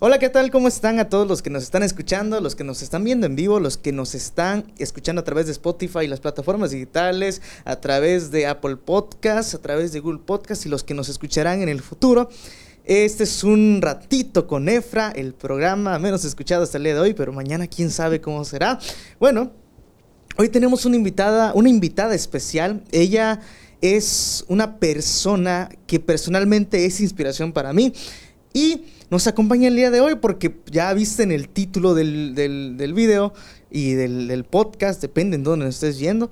Hola, ¿qué tal? ¿Cómo están a todos los que nos están escuchando, los que nos están viendo en vivo, los que nos están escuchando a través de Spotify y las plataformas digitales, a través de Apple Podcasts, a través de Google Podcasts y los que nos escucharán en el futuro? Este es un ratito con Efra, el programa menos escuchado hasta el día de hoy, pero mañana quién sabe cómo será. Bueno, hoy tenemos una invitada, una invitada especial. Ella es una persona que personalmente es inspiración para mí y nos acompaña el día de hoy porque ya viste en el título del, del, video y del, podcast, depende en dónde nos estés viendo,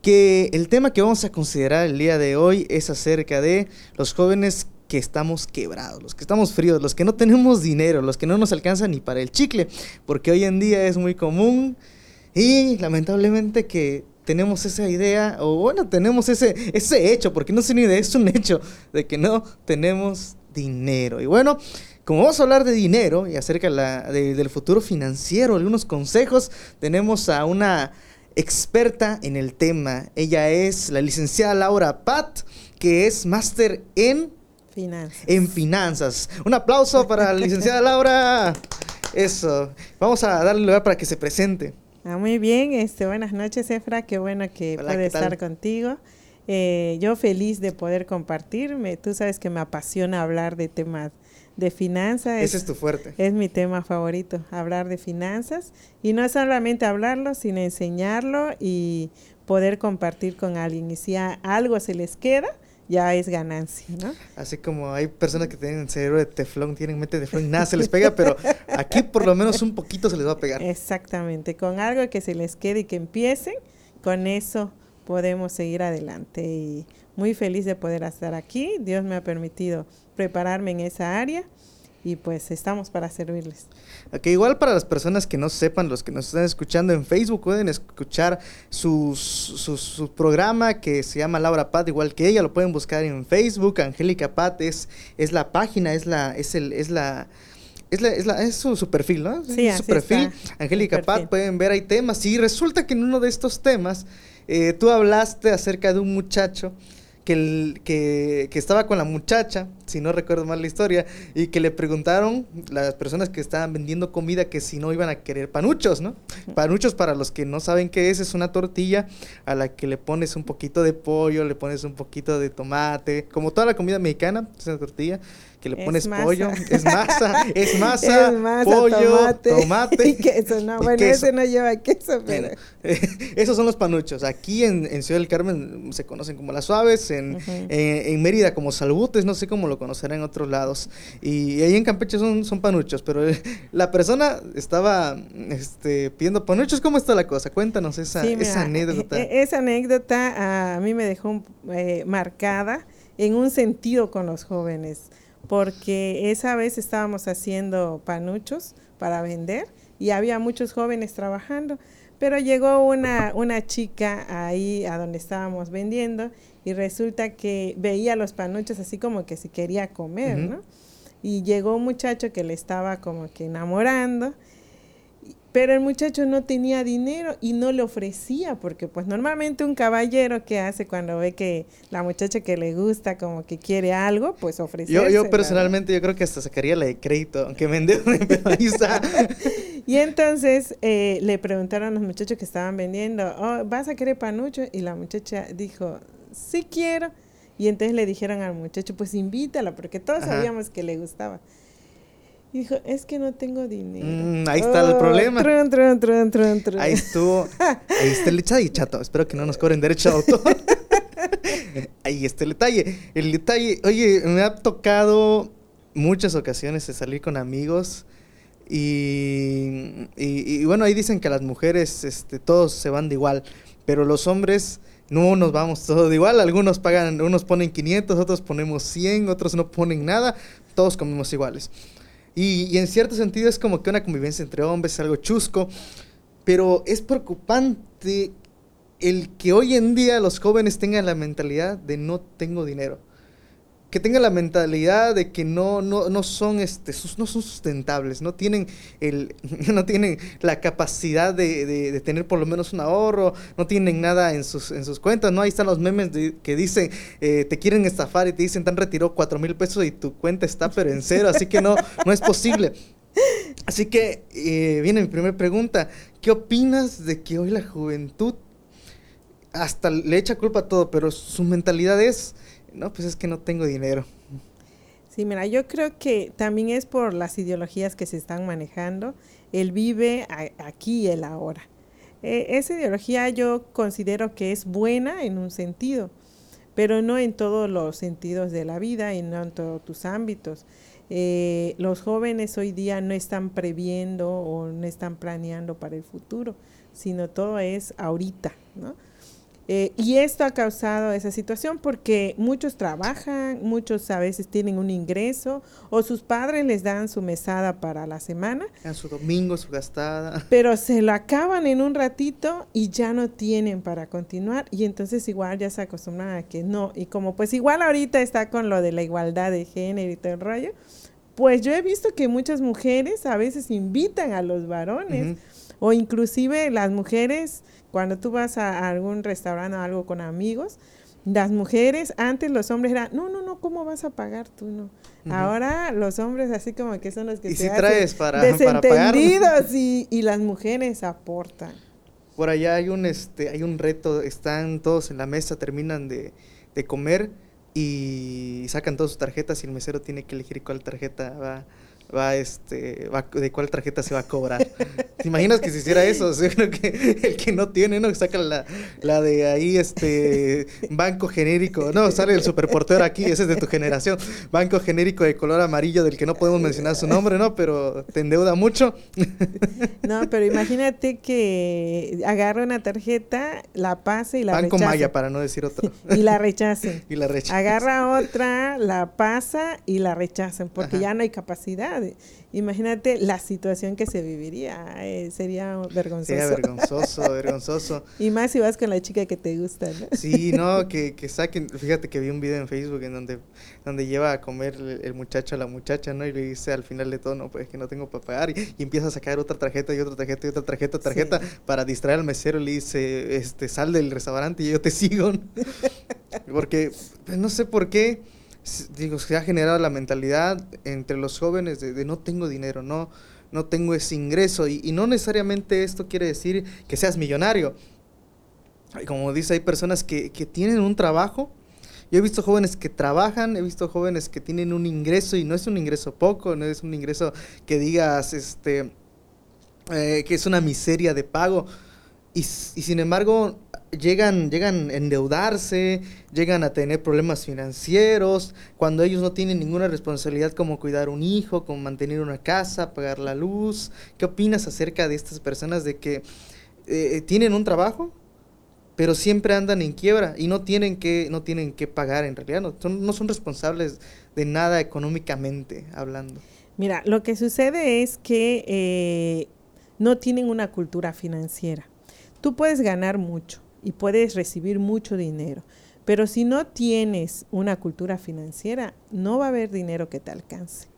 que el tema que vamos a considerar el día de hoy es acerca de los jóvenes que estamos quebrados, los que estamos fríos, los que no tenemos dinero, los que no nos alcanzan ni para el chicle, porque hoy en día es muy común y lamentablemente que tenemos esa idea, o bueno, tenemos ese, ese hecho, porque no es una idea, es un hecho de que no tenemos dinero. Y bueno, como vamos a hablar de dinero y acerca del futuro financiero, algunos consejos, tenemos a una experta en el tema. Ella es la licenciada Laura Pat, que es máster en finanzas. En finanzas. Un aplauso para la licenciada Laura. Eso. Vamos a darle lugar para que se presente. Ah, muy bien, este, buenas noches, Efra. Qué bueno que puede estar contigo. Eh, yo feliz de poder compartirme. Tú sabes que me apasiona hablar de temas de finanzas. Ese es, tu fuerte. Es mi tema favorito, hablar de finanzas. Y no solamente hablarlo, sino enseñarlo y poder compartir con alguien. Y si algo se les queda, ya es ganancia, ¿no? Así como hay personas que tienen cerebro de teflón, tienen mente de teflón y nada se les pega, pero aquí por lo menos un poquito se les va a pegar. Exactamente, con algo que se les quede y que empiecen, con eso podemos seguir adelante. Y muy feliz de poder estar aquí. Dios me ha permitido prepararme en esa área y pues estamos para servirles. Ok, igual para las personas que no sepan, los que nos están escuchando en Facebook, pueden escuchar su, su, programa que se llama Laura Pat, igual que ella, lo pueden buscar en Facebook, Angélica Pat es, es la página, es la, es el, es la es, la, es, la, es su, perfil, ¿no? Sí, su perfil. Angélica Pat, pueden ver, hay temas. Y resulta que en uno de estos temas, eh, tú hablaste acerca de un muchacho que, que, que, estaba con la muchacha, si no recuerdo mal la historia, y que le preguntaron las personas que estaban vendiendo comida que si no iban a querer panuchos, ¿no? Panuchos para los que no saben qué es, es una tortilla a la que le pones un poquito de pollo, le pones un poquito de tomate, como toda la comida mexicana, es una tortilla que le pones pollo, es masa, es masa, pollo, tomate, y queso. No, bueno, ese no lleva queso, pero... esos son los panuchos. Aquí en, Ciudad del Carmen se conocen como las suaves, en, en, Mérida como salbutes, no sé cómo lo conocerán en otros lados. Y ahí en Campeche son, son panuchos, pero la persona estaba este, pidiendo panuchos. ¿Cómo está la cosa? Cuéntanos esa, esa anécdota. E, esa anécdota a mí me dejó eh, marcada en un sentido con los jóvenes porque esa vez estábamos haciendo panuchos para vender y había muchos jóvenes trabajando, pero llegó una, una chica ahí a donde estábamos vendiendo y resulta que veía los panuchos así como que se quería comer, ¿no? Y llegó un muchacho que le estaba como que enamorando pero el muchacho no tenía dinero y no le ofrecía, porque pues normalmente un caballero que hace cuando ve que la muchacha que le gusta como que quiere algo, pues ofrece. Yo, yo personalmente yo creo que hasta sacaría la de crédito, aunque me Y entonces eh, le preguntaron a los muchachos que estaban vendiendo, oh, ¿vas a querer panucho? Y la muchacha dijo, sí quiero. Y entonces le dijeron al muchacho, pues invítala, porque todos sabíamos que le gustaba dijo, es que no tengo dinero. Mm, ahí está el oh, problema. ahí estuvo. Ahí está el detalle, chato. Espero que no nos cobren derecho de autor. ahí está el detalle. El detalle, oye, me ha tocado muchas ocasiones de salir con amigos. Y, y, bueno, ahí dicen que las mujeres, este, todos se van de igual. Pero los hombres no nos vamos todos de igual. Algunos pagan, unos ponen 500, otros ponemos 100, otros no ponen nada. Todos comemos iguales. Y, en cierto sentido es como que una convivencia entre hombres es algo chusco, pero es preocupante el que hoy en día los jóvenes tengan la mentalidad de no tengo dinero que tengan la mentalidad de que no, no, no, son, este, no son sustentables, no tienen, el, no tienen la capacidad de, de, tener por lo menos un ahorro, no tienen nada en sus, en sus cuentas, ¿no? Ahí están los memes que dicen, eh, te quieren estafar y te dicen, tan retiró cuatro mil pesos y tu cuenta está pero en cero, así que no, no es posible. Así que eh, viene mi primera pregunta. ¿Qué opinas de que hoy la juventud hasta le echa culpa a todo, pero su mentalidad es, no, pues es que no tengo dinero? Sí, mira, yo creo que también es por las ideologías que se están manejando. Él vive aquí y el ahora. E, esa ideología yo considero que es buena en un sentido, pero no en todos los sentidos de la vida y no en todos tus ámbitos. Eh, los jóvenes hoy día no están previendo o no están planeando para el futuro, sino todo es ahorita, ¿no? Eh, y esto ha causado esa situación porque muchos trabajan, muchos a veces tienen un ingreso o sus padres les dan su mesada para la semana. A su domingo, su gastada. Pero se lo acaban en un ratito y ya no tienen para continuar y entonces igual ya se acostumbran a que no. Y como pues igual ahorita está con lo de la igualdad de género y todo el rollo, pues yo he visto que muchas mujeres a veces invitan a los varones o inclusive las mujeres cuando tú vas a algún restaurante o algo con amigos, las mujeres, antes los hombres eran, no, no, no, ¿cómo vas a pagar tú? No. Ahora los hombres así como que son los que ¿Y se si traes para, desentendidos y, y, las mujeres aportan. Por allá hay un, este, hay un reto, están todos en la mesa, terminan de, de comer y sacan todas sus tarjetas y el mesero tiene que elegir cuál tarjeta va va este va, de cuál tarjeta se va a cobrar. ¿Te imaginas que se hiciera eso? creo que el que no tiene, ¿no? Saca la, la de ahí, este, banco genérico. No, sale el superportero aquí, ese es de tu generación. Banco genérico de color amarillo del que no podemos mencionar su nombre, ¿no? Pero te endeuda mucho. No, pero imagínate que agarra una tarjeta, la pase y la Banco Maya, para no decir otro. Y la rechacen. y la rechacen. Agarra otra, la pasa y la rechacen, porque ya no hay capacidad Imagínate la situación que se viviría, eh, sería vergonzoso. Sería vergonzoso, vergonzoso. Y más si vas con la chica que te gusta, ¿no? Sí, no, que, que saquen, fíjate que vi un video en Facebook en donde, donde lleva a comer el, muchacho a la muchacha, ¿no? Y le dice al final de todo, no, pues que no tengo para pagar. Y, empieza a sacar otra tarjeta y otra tarjeta y otra tarjeta, tarjeta, para distraer al mesero. Le dice, este, sal del restaurante y yo te sigo. Porque, pues, no sé por qué digo, se ha generado la mentalidad entre los jóvenes de, no tengo dinero, no, no tengo ese ingreso. Y, no necesariamente esto quiere decir que seas millonario. Como dice, hay personas que, tienen un trabajo. Yo he visto jóvenes que trabajan, he visto jóvenes que tienen un ingreso y no es un ingreso poco, no es un ingreso que digas este, eh, que es una miseria de pago. Y sin embargo, llegan, llegan a endeudarse, llegan a tener problemas financieros, cuando ellos no tienen ninguna responsabilidad como cuidar un hijo, como mantener una casa, pagar la luz. ¿Qué opinas acerca de estas personas de que eh, tienen un trabajo, pero siempre andan en quiebra y no tienen que, no tienen que pagar en realidad, no son, no son responsables de nada económicamente hablando? Mira, lo que sucede es que eh, no tienen una cultura financiera. Tú puedes ganar mucho, y puedes recibir mucho dinero. Pero si no tienes una cultura financiera, no va a haber dinero que te alcance.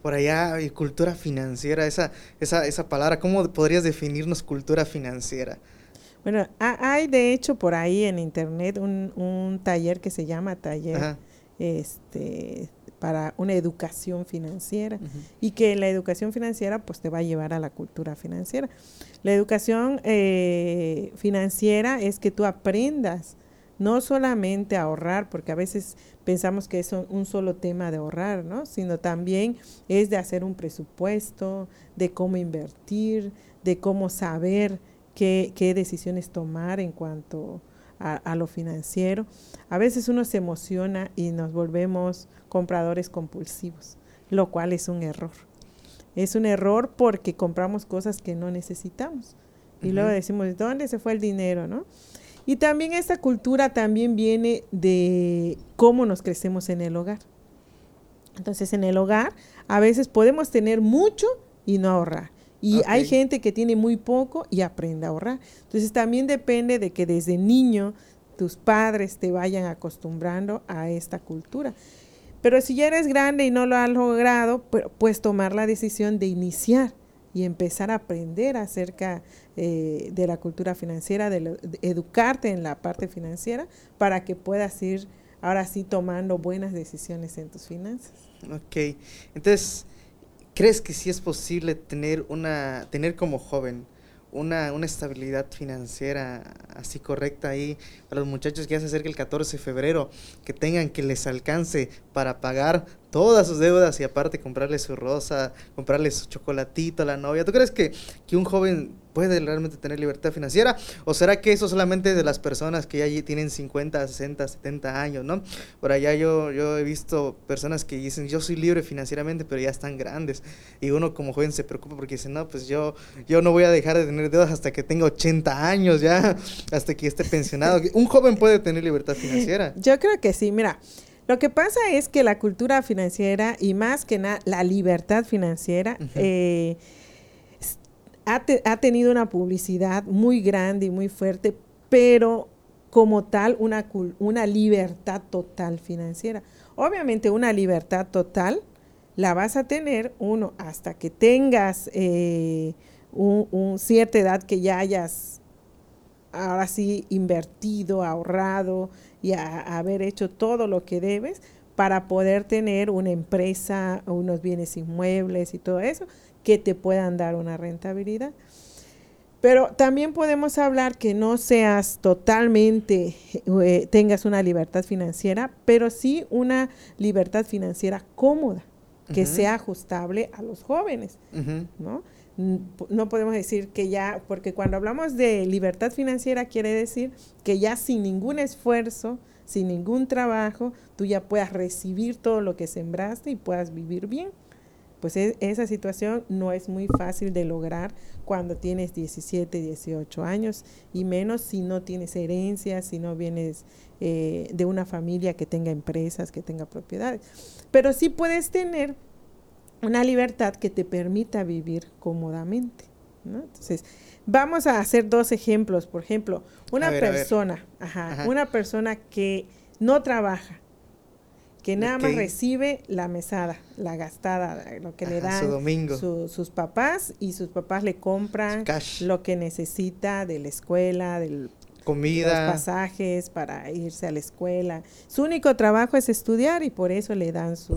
Por allá, cultura financiera, esa, esa, esa palabra, ¿cómo podrías definirnos cultura financiera? Bueno, hay de hecho por ahí en internet un, un taller que se llama taller este para una educación financiera y que la educación financiera pues te va a llevar a la cultura financiera. La educación eh, financiera es que tú aprendas no solamente a ahorrar, porque a veces pensamos que es un solo tema de ahorrar, ¿no? Sino también es de hacer un presupuesto, de cómo invertir, de cómo saber qué, qué decisiones tomar en cuanto a, lo financiero. A veces uno se emociona y nos volvemos compradores compulsivos, lo cual es un error. Es un error porque compramos cosas que no necesitamos. Y luego decimos, ¿dónde se fue el dinero? ¿no? Y también esta cultura también viene de cómo nos crecemos en el hogar. Entonces, en el hogar a veces podemos tener mucho y no ahorrar. Y hay gente que tiene muy poco y aprende a ahorrar. Entonces también depende de que desde niño tus padres te vayan acostumbrando a esta cultura. Pero si ya eres grande y no lo has logrado, pues tomar la decisión de iniciar y empezar a aprender acerca eh, de la cultura financiera, de, educarte en la parte financiera para que puedas ir ahora sí tomando buenas decisiones en tus finanzas. Ok, entonces ¿crees que sí es posible tener una, tener como joven una, una estabilidad financiera así correcta ahí para los muchachos que ya se acerca el 14 de febrero, que tengan que les alcance para pagar todas sus deudas y aparte comprarle su rosa, comprarle su chocolatito a la novia. ¿Tú crees que, que un joven puede realmente tener libertad financiera? ¿O será que eso solamente de las personas que ya tienen 50, 60, 70 años, ¿no? Por allá yo, yo he visto personas que dicen, yo soy libre financieramente, pero ya están grandes. Y uno como joven se preocupa porque dice, no, pues yo, yo no voy a dejar de tener deudas hasta que tenga 80 años ya, hasta que esté pensionado. Un joven puede tener libertad financiera. Yo creo que sí, mira. Lo que pasa es que la cultura financiera y más que nada la libertad financiera eh, ha, ha, tenido una publicidad muy grande y muy fuerte, pero como tal una, una libertad total financiera. Obviamente una libertad total la vas a tener, uno, hasta que tengas eh, un, cierta edad que ya hayas ahora sí invertido, ahorrado y haber hecho todo lo que debes para poder tener una empresa, unos bienes inmuebles y todo eso que te puedan dar una rentabilidad. Pero también podemos hablar que no seas totalmente, eh, tengas una libertad financiera, pero sí una libertad financiera cómoda, que sea ajustable a los jóvenes, ¿no? No podemos decir que ya, porque cuando hablamos de libertad financiera quiere decir que ya sin ningún esfuerzo, sin ningún trabajo, tú ya puedas recibir todo lo que sembraste y puedas vivir bien. Pues e, esa situación no es muy fácil de lograr cuando tienes 17, 18 años y menos si no tienes herencias, si no vienes eh, de una familia que tenga empresas, que tenga propiedades. Pero sí puedes tener una libertad que te permita vivir cómodamente. ¿no? Entonces, vamos a hacer dos ejemplos. Por ejemplo, una persona, Ajá, una persona que no trabaja, que nada más recibe la mesada, la gastada, lo que le dan sus papás y sus papás le compran lo que necesita de la escuela, del comida, los pasajes para irse a la escuela. Su único trabajo es estudiar y por eso le dan su,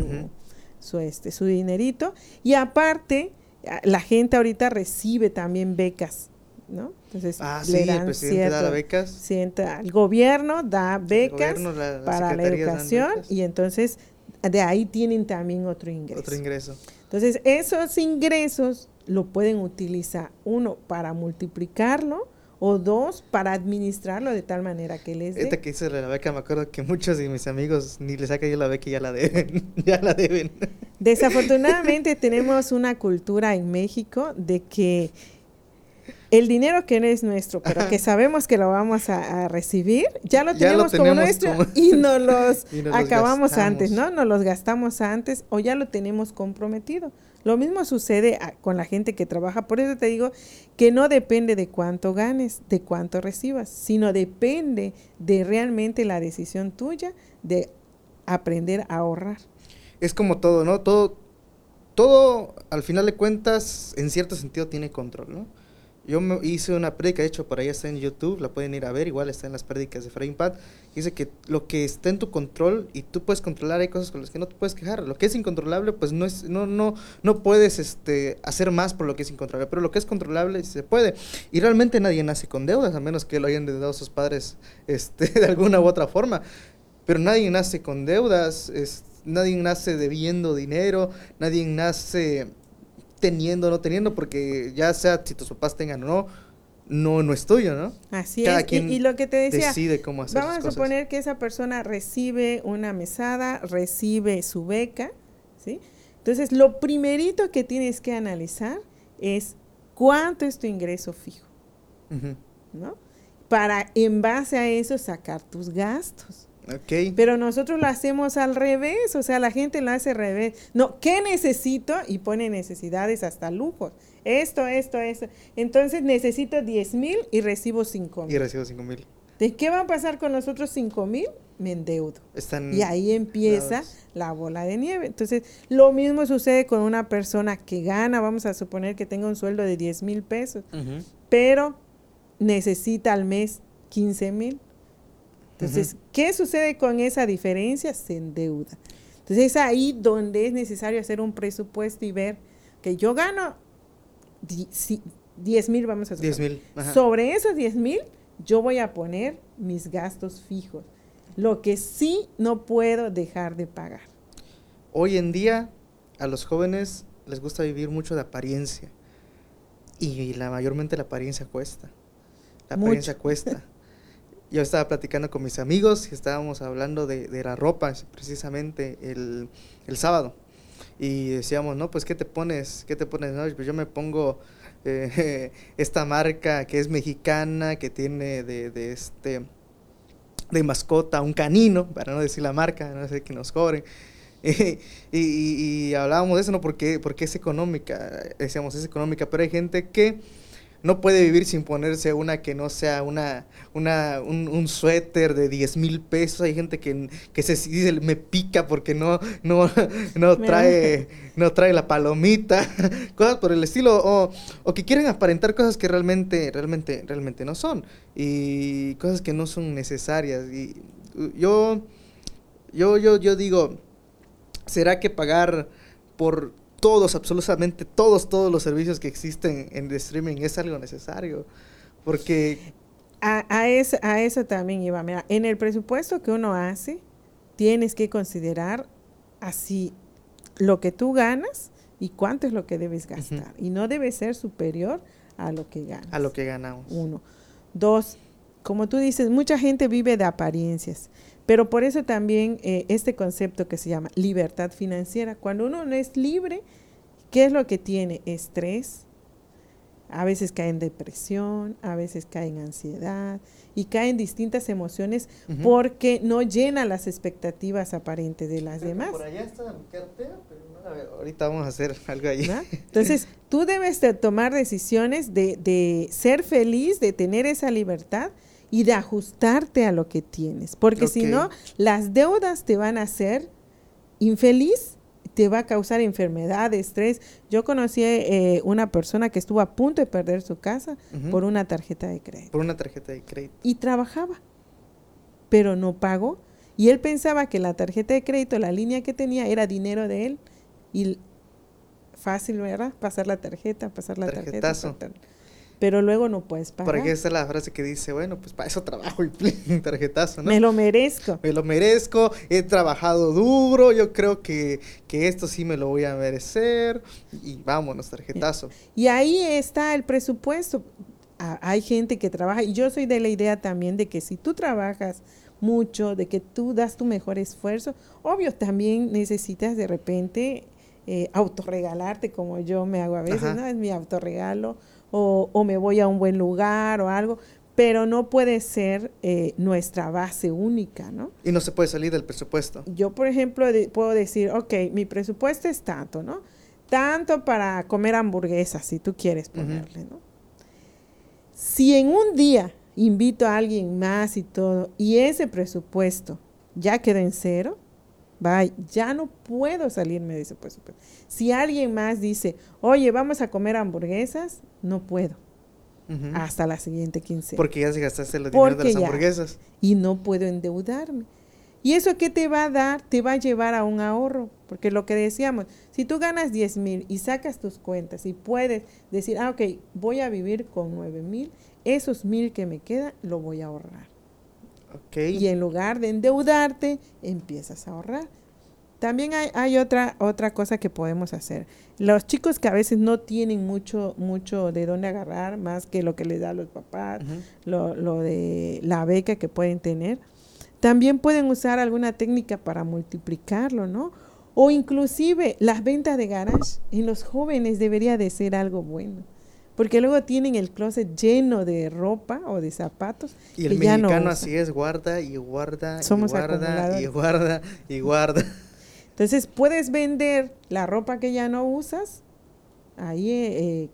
su, este, su dinerito. Y aparte, la gente ahorita recibe también becas, ¿no? Entonces, ah, le dan el presidente da becas. el gobierno da becas para la educación y entonces de ahí tienen también otro ingreso. Otro ingreso. Entonces, esos ingresos lo pueden utilizar, uno, para multiplicarlo, o dos para administrarlo de tal manera que les dé. Esta que hice la beca, me acuerdo que muchos de mis amigos ni les saca yo la beca y ya la deben, ya la deben. Desafortunadamente tenemos una cultura en México de que el dinero que no es nuestro, pero que sabemos que lo vamos a, recibir, ya lo tenemos, como nuestro y nos los, acabamos antes, ¿no? Nos los gastamos antes o ya lo tenemos comprometido. Lo mismo sucede con la gente que trabaja. Por eso te digo que no depende de cuánto ganes, de cuánto recibas, sino depende de realmente la decisión tuya de aprender a ahorrar. Es como todo, ¿no? Todo, todo, al final de cuentas, en cierto sentido tiene control, ¿no? Yo me hice una prédica, de hecho, por ahí está en YouTube, la pueden ir a ver, igual está en las prédicas de Frame Pad. Dice que lo que está en tu control y tú puedes controlar, hay cosas con las que no te puedes quejar. Lo que es incontrolable, pues no es, no, no, no puedes este, hacer más por lo que es incontrolable, pero lo que es controlable se puede. Y realmente nadie nace con deudas, a menos que lo hayan dado sus padres este, de alguna u otra forma. Pero nadie nace con deudas, nadie nace debiendo dinero, nadie nace teniendo o no teniendo, porque ya sea si tus papás tengan o no, no, no es tuyo, ¿no? Así es. y, lo que te decía, decide cómo hacer Vamos a suponer que esa persona recibe una mesada, recibe su beca, ¿sí? Entonces, lo primerito que tienes que analizar es cuánto es tu ingreso fijo, ¿no? Para en base a eso sacar tus gastos. Pero nosotros lo hacemos al revés, o sea, la gente lo hace al revés. No, ¿qué necesito? Y pone necesidades hasta lujos. Esto, esto, esto. Entonces necesito 10 mil y recibo 5 mil. Y recibo 5 mil. ¿De qué va a pasar con los otros 5 mil? Me endeudo. y ahí empieza la bola de nieve. Entonces, lo mismo sucede con una persona que gana, vamos a suponer que tenga un sueldo de 10 mil pesos, pero necesita al mes 15 mil entonces, ¿qué sucede con esa diferencia? Se endeuda. Entonces, es ahí donde es necesario hacer un presupuesto y ver que yo gano 10 mil, vamos a hacer. 10 mil. Sobre esos 10 mil, yo voy a poner mis gastos fijos. Lo que sí no puedo dejar de pagar. Hoy en día, a los jóvenes les gusta vivir mucho de apariencia. Y la mayormente la apariencia cuesta. La apariencia cuesta. Yo estaba platicando con mis amigos y estábamos hablando de, de la ropa precisamente el, el, sábado. Y decíamos, no, pues ¿qué te pones? ¿Qué te pones? No, pues yo me pongo eh, esta marca que es mexicana, que tiene de, de, este de mascota un canino, para no decir la marca, no sé que nos cobren. y, hablábamos de eso, ¿no? Porque, porque es económica, decíamos, es económica, pero hay gente que no puede vivir sin ponerse una que no sea una, una un, suéter de 10 mil pesos. Hay gente que, que se dice, me pica porque no, no, no, trae, no trae la palomita, cosas por el estilo, o, o, que quieren aparentar cosas que realmente, realmente, realmente no son, y cosas que no son necesarias. Y yo, yo, yo, yo digo, ¿será que pagar por todos, absolutamente todos, todos los servicios que existen en el streaming es algo necesario? Porque... A, a, eso, a eso también iba. Mira, en el presupuesto que uno hace, tienes que considerar así lo que tú ganas y cuánto es lo que debes gastar. Y no debe ser superior a lo que ganas. A lo que ganamos. Uno. Dos, como tú dices, mucha gente vive de apariencias. Pero por eso también eh, este concepto que se llama libertad financiera, cuando uno no es libre, ¿qué es lo que tiene? Estrés, a veces cae en depresión, a veces cae en ansiedad y cae en distintas emociones porque no llena las expectativas aparentes de las demás. Por allá está mi cartera, pero no, a ver, ahorita vamos a hacer algo ahí. Entonces, tú debes tomar decisiones de, de ser feliz, de tener esa libertad y de ajustarte a lo que tienes, porque si no, las deudas te van a hacer infeliz, te va a causar enfermedad, estrés. Yo conocí eh, una persona que estuvo a punto de perder su casa por una tarjeta de crédito. Por una tarjeta de crédito. Y trabajaba, pero no pagó. Y él pensaba que la tarjeta de crédito, la línea que tenía, era dinero de él. Y fácil, ¿verdad? Pasar la tarjeta, pasar la tarjeta pero luego no puedes pagar. Por aquí está la frase que dice, bueno, pues para eso trabajo y tarjetazo, ¿no? Me lo merezco. Me lo merezco, he trabajado duro, yo creo que, que esto sí me lo voy a merecer y vámonos, tarjetazo. Y ahí está el presupuesto. hay gente que trabaja y yo soy de la idea también de que si tú trabajas mucho, de que tú das tu mejor esfuerzo, obvio también necesitas de repente eh, autorregalarte como yo me hago a veces, ¿no? Es mi autorregalo o, me voy a un buen lugar o algo, pero no puede ser eh, nuestra base única, ¿no? Y no se puede salir del presupuesto. Yo, por ejemplo, puedo decir, ok, mi presupuesto es tanto, ¿no? Tanto para comer hamburguesas, si tú quieres ponerle, ¿no? Si en un día invito a alguien más y todo, y ese presupuesto ya queda en cero, Bye. Ya no puedo salirme de ese presupuesto. Si alguien más dice, oye, vamos a comer hamburguesas, no puedo. Hasta la siguiente quincena. Porque ya se gastaste el dinero de las hamburguesas. y no puedo endeudarme. ¿Y eso qué te va a dar? Te va a llevar a un ahorro. Porque lo que decíamos, si tú ganas 10 mil y sacas tus cuentas y puedes decir, ah, ok, voy a vivir con 9 mil, esos mil que me quedan lo voy a ahorrar. Y en lugar de endeudarte, empiezas a ahorrar. También hay, otra, otra cosa que podemos hacer. Los chicos que a veces no tienen mucho, mucho de dónde agarrar, más que lo que les da los papás, lo, lo, de la beca que pueden tener, también pueden usar alguna técnica para multiplicarlo, ¿no? O inclusive las ventas de garage en los jóvenes debería de ser algo bueno porque luego tienen el closet lleno de ropa o de zapatos. Y el mexicano así es, guarda y guarda y guarda y guarda y guarda. Entonces puedes vender la ropa que ya no usas ahí eh,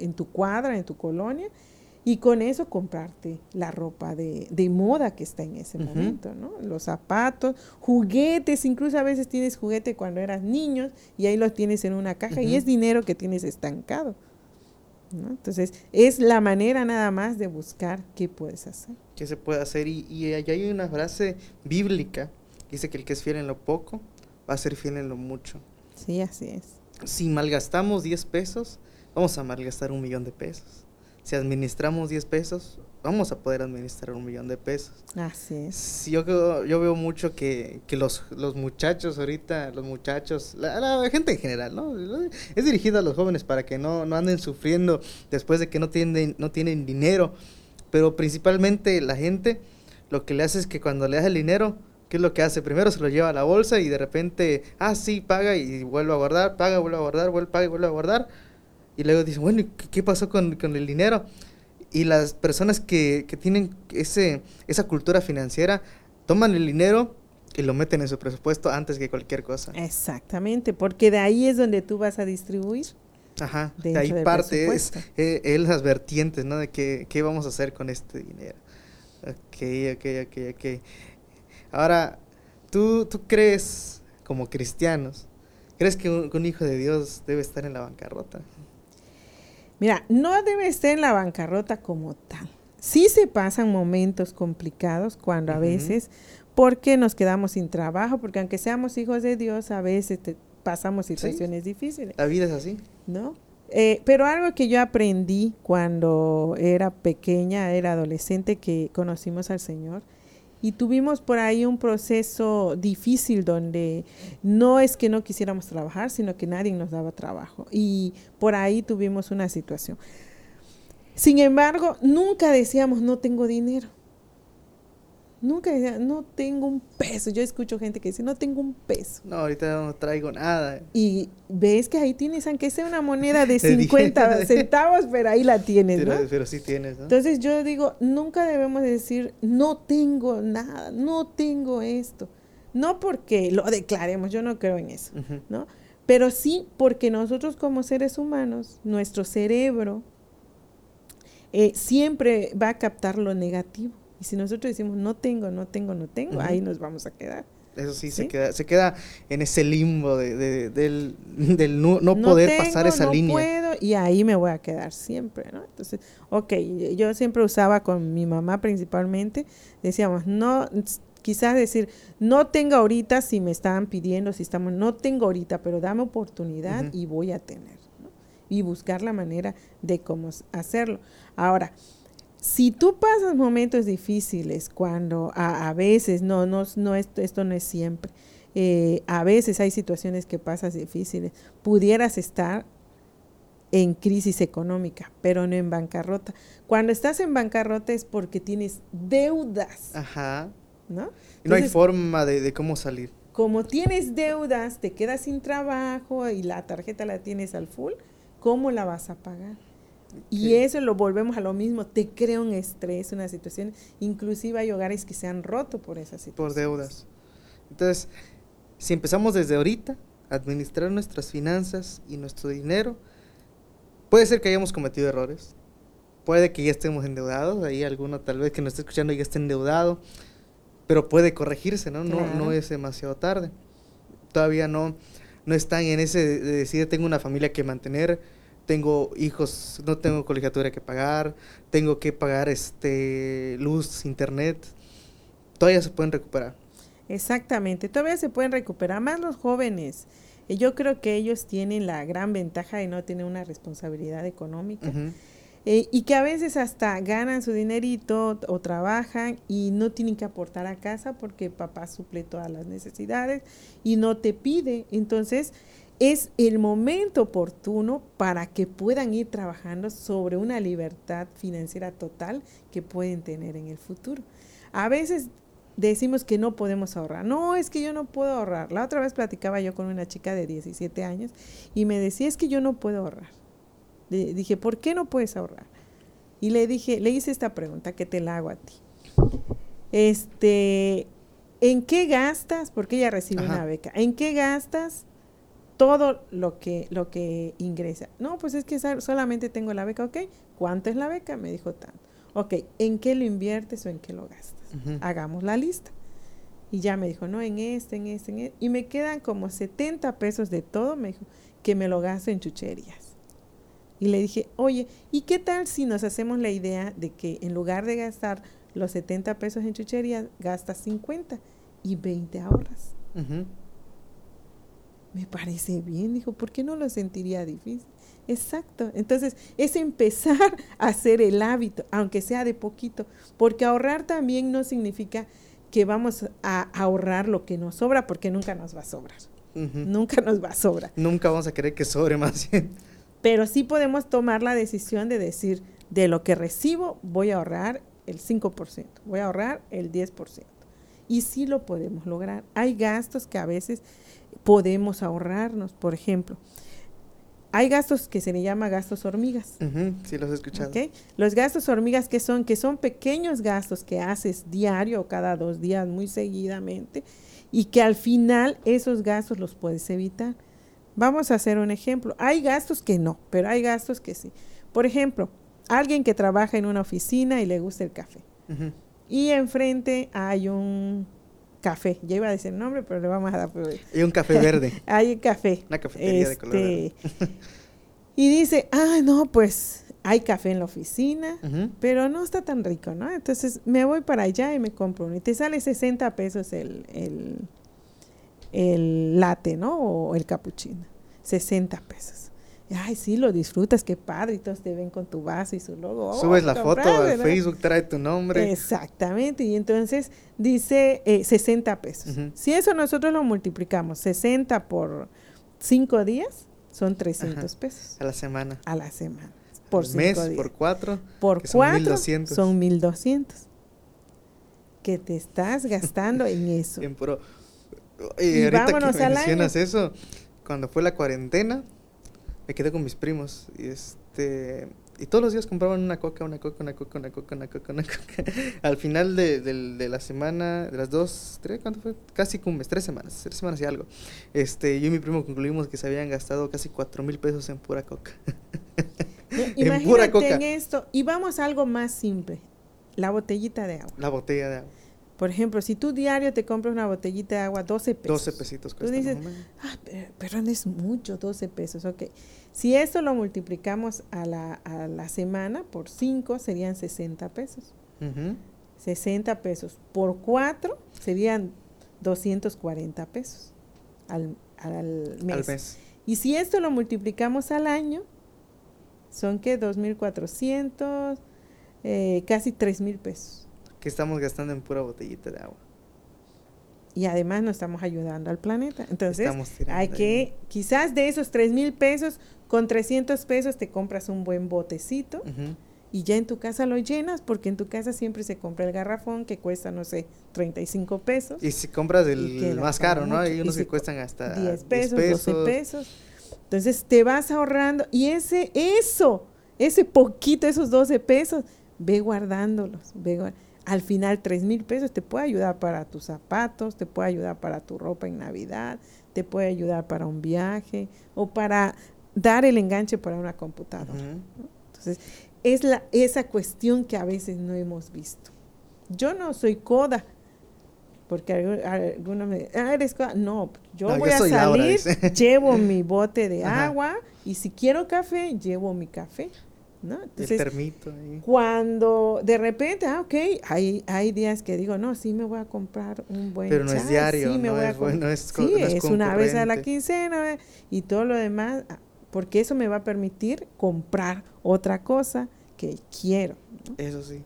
en tu cuadra, en tu colonia, y con eso comprarte la ropa de, moda que está en ese momento, ¿no? Los zapatos, juguetes, incluso a veces tienes juguete cuando eras niño y ahí los tienes en una caja y es dinero que tienes estancado. Entonces, es la manera nada más de buscar qué puedes hacer. ¿Qué se puede hacer? Y, y allá hay una frase bíblica que dice que el que es fiel en lo poco va a ser fiel en lo mucho. Sí, así es. si malgastamos 10 pesos, vamos a malgastar un millón de pesos. Si administramos 10 pesos, vamos a poder administrar un millón de pesos. Así es. yo, yo veo mucho que, que los, los, muchachos ahorita, los muchachos, la, la, gente en general, ¿no? Es dirigido a los jóvenes para que no, no anden sufriendo después de que no tienen, no tienen dinero. Pero principalmente la gente lo que le hace es que cuando le das el dinero, ¿qué es lo que hace? Primero se lo lleva a la bolsa y de repente, ah, sí, paga y vuelve a guardar, paga, vuelve a guardar, vuelve, paga y vuelve a guardar y luego dicen, bueno, ¿qué, pasó con, el dinero? Y las personas que, tienen ese, esa cultura financiera toman el dinero y lo meten en su presupuesto antes que cualquier cosa. Exactamente, porque de ahí es donde tú vas a distribuir. Ajá, de ahí parte es, eh, las vertientes, ¿no? De qué, qué vamos a hacer con este dinero. Ok, ok, ok, ok. Ahora, ¿tú, tú crees, como cristianos, crees que un hijo de Dios debe estar en la bancarrota? Mira, no debe estar en la bancarrota como tal. Sí se pasan momentos complicados cuando a veces, porque nos quedamos sin trabajo, porque aunque seamos hijos de Dios, a veces pasamos situaciones difíciles. La vida es así. ¿No? Eh, pero algo que yo aprendí cuando era pequeña, era adolescente, que conocimos al Señor, y tuvimos por ahí un proceso difícil donde no es que no quisiéramos trabajar, sino que nadie nos daba trabajo. Y por ahí tuvimos una situación. Sin embargo, nunca decíamos no tengo dinero. Nunca decía, no tengo un peso. Yo escucho gente que dice, no tengo un peso. No, ahorita no traigo nada. Y ves que ahí tienes, aunque sea una moneda de 50 centavos, pero ahí la tienes, pero, ¿no? Pero sí tienes, ¿no? Entonces yo digo, nunca debemos decir, no tengo nada, no tengo esto. No porque lo declaremos, yo no creo en eso, ¿no? Pero sí porque nosotros como seres humanos, nuestro cerebro eh, siempre va a captar lo negativo. Y si nosotros decimos no tengo, no tengo, no tengo, ahí nos vamos a quedar. Eso sí, Se, queda, se queda en ese limbo de, del, no, poder pasar esa no línea. Puedo, y ahí me voy a quedar siempre, ¿no? Entonces, ok, yo siempre usaba con mi mamá principalmente, decíamos, no, quizás decir, no tengo ahorita si me estaban pidiendo, si estamos, no tengo ahorita, pero dame oportunidad y voy a tener, ¿no? Y buscar la manera de cómo hacerlo. Ahora, si tú pasas momentos difíciles cuando a, veces, no, no, no esto, esto no es siempre, eh, a veces hay situaciones que pasas difíciles, pudieras estar en crisis económica, pero no en bancarrota. Cuando estás en bancarrota es porque tienes deudas. Ajá. ¿No? No hay forma de, de cómo salir. Como tienes deudas, te quedas sin trabajo y la tarjeta la tienes al full, ¿cómo la vas a pagar? Y eso lo volvemos a lo mismo, te crea un estrés, una situación, inclusive hay hogares que se han roto por esa situación. Por deudas. Entonces, si empezamos desde ahorita a administrar nuestras finanzas y nuestro dinero, puede ser que hayamos cometido errores, puede que ya estemos endeudados, ahí alguno tal vez que nos esté escuchando ya esté endeudado, pero puede corregirse, ¿no? No, no es demasiado tarde. Todavía no, no están en ese de decir, tengo una familia que mantener, tengo hijos, no tengo colegiatura que pagar, tengo que pagar este luz, internet, todavía se pueden recuperar. Exactamente, todavía se pueden recuperar, más los jóvenes. Yo creo que ellos tienen la gran ventaja de no tener una responsabilidad económica. Eh, y que a veces hasta ganan su dinerito o trabajan y no tienen que aportar a casa porque papá suple todas las necesidades y no te pide. Entonces, es el momento oportuno para que puedan ir trabajando sobre una libertad financiera total que pueden tener en el futuro. A veces decimos que no podemos ahorrar. No, es que yo no puedo ahorrar. La otra vez platicaba yo con una chica de 17 años y me decía, es que yo no puedo ahorrar. Le dije, ¿por qué no puedes ahorrar? Y le dije, le hice esta pregunta que te la hago a ti. Este, ¿en qué gastas? Porque ella recibe una beca. ¿En qué gastas todo lo que, lo que ingresa. No, pues es que solamente tengo la beca, ok. ¿Cuánto es la beca? Me dijo tanto. Ok, ¿en qué lo inviertes o en qué lo gastas? Hagamos la lista. Y ya me dijo, no, en este, en este, en este. Y me quedan como 70 pesos de todo, me dijo, que me lo gasto en chucherías. Y le dije, oye, ¿y qué tal si nos hacemos la idea de que en lugar de gastar los 70 pesos en chucherías, gastas 50 y 20 ahorras? Me parece bien, dijo, ¿por qué no lo sentiría difícil? Exacto, entonces es empezar a hacer el hábito, aunque sea de poquito, porque ahorrar también no significa que vamos a ahorrar lo que nos sobra, porque nunca nos va a sobrar. Nunca nos va a sobrar. Nunca vamos a querer que sobre más bien. Pero sí podemos tomar la decisión de decir, de lo que recibo voy a ahorrar el 5%, voy a ahorrar el 10%. Y sí lo podemos lograr. Hay gastos que a veces podemos ahorrarnos, por ejemplo. Hay gastos que se le llama gastos hormigas. sí, los he escuchado. Los gastos hormigas que son, que son pequeños gastos que haces diario o cada dos días muy seguidamente y que al final esos gastos los puedes evitar. Vamos a hacer un ejemplo. Hay gastos que no, pero hay gastos que sí. Por ejemplo, alguien que trabaja en una oficina y le gusta el café. Y enfrente hay un café. Ya iba a decir el nombre, pero le vamos a dar. Hay un café verde. hay un café. Una cafetería de color verde. Este, y dice, ah, no, pues hay café en la oficina, pero no está tan rico, ¿no? Entonces me voy para allá y me compro uno. Y te sale 60 pesos el, el, el latte, ¿no? O el cappuccino. 60 pesos ay, sí, lo disfrutas, qué padre, y todos te ven con tu vaso y su logo. Oh, Subes la foto al Facebook, trae tu nombre. Exactamente, y entonces dice 60 eh, pesos. Si eso nosotros lo multiplicamos, 60 por 5 días, son 300 pesos. A la semana. A la semana. Por mes, por 4. Por 4 son 1200. Que te estás gastando en eso. Bien, pero, y ahorita que mencionas eso, cuando fue la cuarentena, me quedé con mis primos y este y todos los días compraban una coca, una coca, una coca, una coca, una coca, una coca. Al final de, de, la semana, de las dos, tres, ¿cuánto fue? Casi un mes, tres semanas, tres semanas y algo. Este, yo y mi primo concluimos que se habían gastado casi cuatro mil pesos en pura coca. en pura coca. En esto, y vamos a algo más simple, la botellita de agua. La botella de agua. Por ejemplo, si tú diario te compras una botellita de agua, 12 pesos. 12 pesitos. Tú dices, ah, pero, no es mucho, 12 pesos, ok. Si esto lo multiplicamos a la, a la semana por 5, serían 60 pesos. 60 pesos. Por 4 serían 240 pesos al, al, mes. al, mes. Y si esto lo multiplicamos al año, son que 2.400, eh, casi 3.000 pesos que estamos gastando en pura botellita de agua. Y además no estamos ayudando al planeta. Entonces, hay que, quizás de esos 3 mil pesos, con 300 pesos te compras un buen botecito y ya en tu casa lo llenas, porque en tu casa siempre se compra el garrafón que cuesta, no sé, 35 pesos. Y si compras el más caro, ¿no? Hay unos que cuestan hasta 10 pesos, 12 pesos. Entonces te vas ahorrando y ese, eso, ese poquito, esos 12 pesos, ve guardándolos, ve guardándolos al final tres mil pesos te puede ayudar para tus zapatos, te puede ayudar para tu ropa en Navidad, te puede ayudar para un viaje o para dar el enganche para una computadora. Entonces, es la, esa cuestión que a veces no hemos visto. Yo no soy coda, porque algunos me ah, eres coda. No, yo voy a salir, llevo mi bote de agua y si quiero café, llevo mi café. ¿No? Entonces, ahí. cuando de repente, ah, ok, hay, hay días que digo, no, sí me voy a comprar un buen Pero no es diario, no, es, bueno, es, sí, es, una vez a la quincena y todo lo demás, ah, porque eso me va a permitir comprar otra cosa que quiero. Eso sí.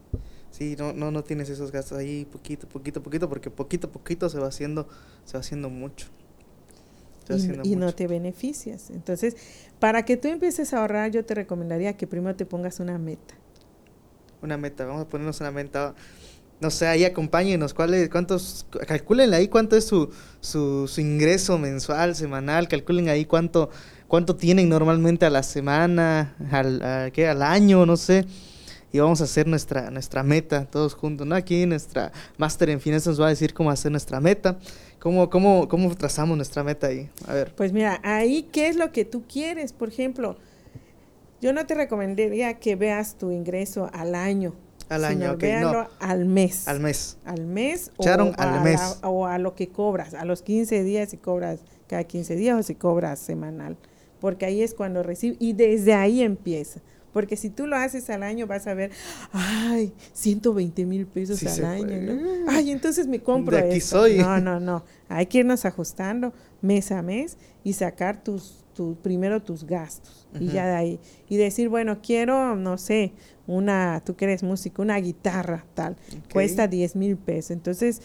Sí, no, no, no tienes esos gastos ahí poquito, poquito, poquito, porque poquito a poquito se va haciendo, se va haciendo mucho y, no te beneficias. Entonces, para que tú empieces a ahorrar, yo te recomendaría que primero te pongas una meta. Una meta, vamos a ponernos una meta. No sé, ahí acompáñenos, ¿cuáles, cuántos, calculen ahí cuánto es su, su, ingreso mensual, semanal, calculen ahí cuánto, cuánto tienen normalmente a la semana, al, ¿qué? al año, no sé y vamos a hacer nuestra, nuestra meta todos juntos, ¿no? Aquí nuestra máster en finanzas nos va a decir cómo hacer nuestra meta. ¿Cómo, cómo, ¿Cómo trazamos nuestra meta ahí? A ver. Pues mira, ahí, ¿qué es lo que tú quieres? Por ejemplo, yo no te recomendaría que veas tu ingreso al año. Al año, ok. no. al mes. Al mes. Al mes. O, al mes. o a lo que cobras, a los 15 días si cobras cada 15 días o si cobras semanal. Porque ahí es cuando recibes, y desde ahí empieza. Porque si tú lo haces al año vas a ver, ay, 120 mil pesos al año, ¿no? Ay, entonces me compro de aquí Soy. No, no, no. Hay que irnos ajustando. mes a mes y sacar tus, tu, primero tus gastos y ya de ahí. Y decir, bueno, quiero, no sé, una, tú que eres músico, una guitarra tal, cuesta 10 mil pesos. Entonces,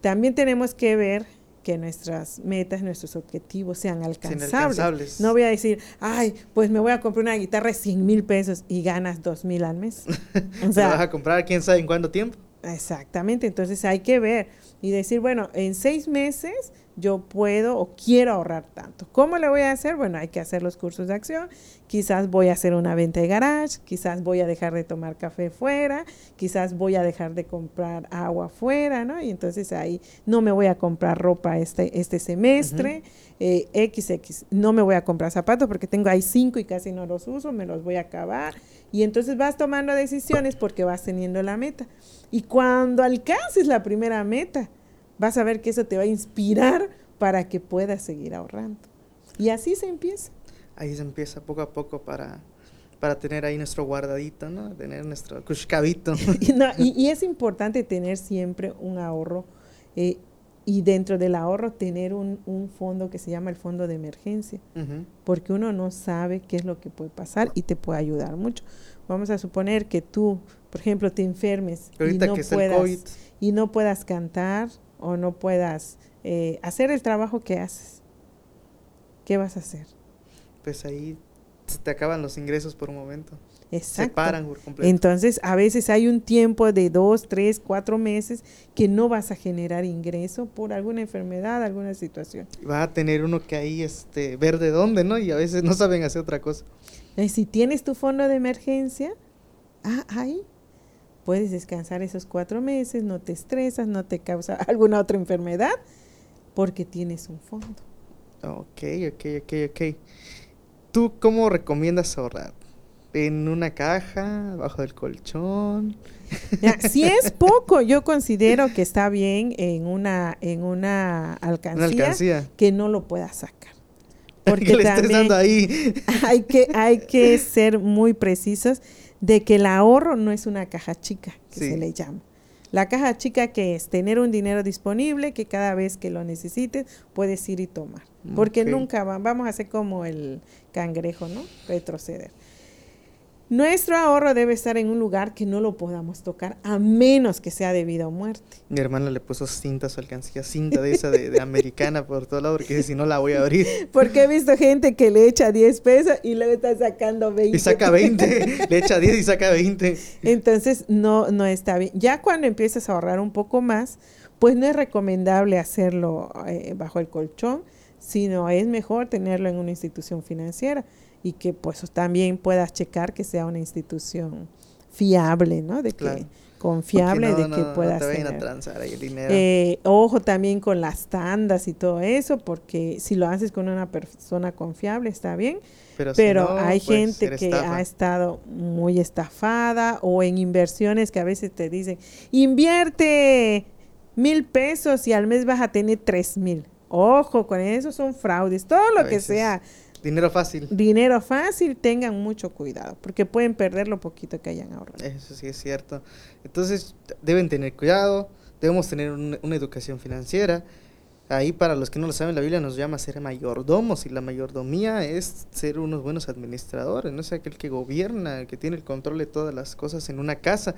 también tenemos que ver que nuestras metas, nuestros objetivos sean alcanzables. No voy a decir, ay, pues me voy a comprar una guitarra de 100 mil pesos y ganas 2 mil al mes. o sea, vas a comprar quién sabe en cuánto tiempo? Exactamente, entonces hay que ver y decir, bueno, en seis meses yo puedo o quiero ahorrar tanto. ¿Cómo le voy a hacer? Bueno, hay que hacer los cursos de acción. Quizás voy a hacer una venta de garage, quizás voy a dejar de tomar café fuera, quizás voy a dejar de comprar agua fuera, ¿no? Y entonces ahí no me voy a comprar ropa este, este semestre, XX, eh, no me voy a comprar zapatos porque tengo ahí cinco y casi no los uso, me los voy a acabar. Y entonces vas tomando decisiones porque vas teniendo la meta. Y cuando alcances la primera meta, vas a ver que eso te va a inspirar para que puedas seguir ahorrando. Y así se empieza. Ahí se empieza poco a poco para, para tener ahí nuestro guardadito, ¿no? Tener nuestro cushcabito. y, es importante tener siempre un ahorro eh, y dentro del ahorro tener un, fondo que se llama el fondo de emergencia, porque uno no sabe qué es lo que puede pasar y te puede ayudar mucho. Vamos a suponer que tú, por ejemplo, te enfermes y no, puedas, y no puedas cantar o no puedas eh, hacer el trabajo que haces. ¿Qué vas a hacer? Pues ahí se te acaban los ingresos por un momento. Exacto. Se paran por completo. Entonces, a veces hay un tiempo de dos, tres, cuatro meses que no vas a generar ingreso por alguna enfermedad, alguna situación. Va a tener uno que ahí este, ver de dónde, ¿no? Y a veces no saben hacer otra cosa. Y si tienes tu fondo de emergencia, ah, ahí puedes descansar esos cuatro meses, no te estresas, no te causa alguna otra enfermedad, porque tienes un fondo. Ok, ok, ok, ok. ¿Tú cómo recomiendas ahorrar? ¿En una caja, bajo el colchón? si es poco, yo considero que está bien en una, en una alcancía, que no lo puedas sacar. Porque también ahí. Hay, que, hay que ser muy precisos de que el ahorro no es una caja chica, que se le llama. La caja chica que es tener un dinero disponible que cada vez que lo necesites puedes ir y tomar. Porque nunca vamos a hacer como el cangrejo, ¿no? Retroceder. Nuestro ahorro debe estar en un lugar que no lo podamos tocar a menos que sea debido a muerte. Mi hermana le puso cinta a su alcancía, cinta de esa de, americana por todo lado porque si no la voy a abrir. Porque he visto gente que le echa 10 pesos y luego está sacando 20. Y saca 20, le echa 10 y saca 20. Entonces no, no está bien. Ya cuando empiezas a ahorrar un poco más, pues no es recomendable hacerlo eh, bajo el colchón, sino es mejor tenerlo en una institución financiera y que pues también puedas checar que sea una institución fiable, ¿no? De que confiable, de que puedas eh, ojo también con las tandas y todo eso, porque si lo haces con una persona confiable está bien, pero, hay pues, gente que ha estado muy estafada o en inversiones que a veces te dicen, invierte mil pesos y al mes vas a tener tres mil. Ojo, con eso son fraudes, todo lo que sea Dinero fácil. Dinero fácil, tengan mucho cuidado, porque pueden perder lo poquito que hayan ahorrado. Eso sí es cierto. Entonces, deben tener cuidado, debemos tener una educación financiera. Ahí, para los que no lo saben, la Biblia nos llama a ser mayordomos y la mayordomía es ser unos buenos administradores, no es aquel que gobierna, el que tiene el control de todas las cosas en una casa.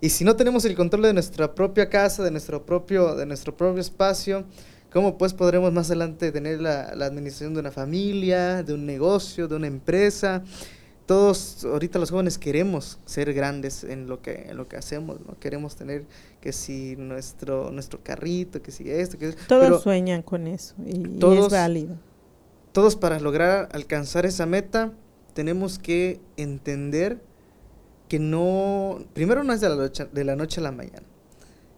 Y si no tenemos el control de nuestra propia casa, de nuestro propio, de nuestro propio espacio, ¿Cómo pues podremos más adelante tener la, administración de una familia, de un negocio, de una empresa? Todos, ahorita los jóvenes queremos ser grandes en lo que, en lo que hacemos, ¿no? Queremos tener que si nuestro, nuestro carrito, que si esto, que Todos sueñan con eso y, es válido. Todos para lograr alcanzar esa meta tenemos que entender que no, primero no es de la de la noche a la mañana,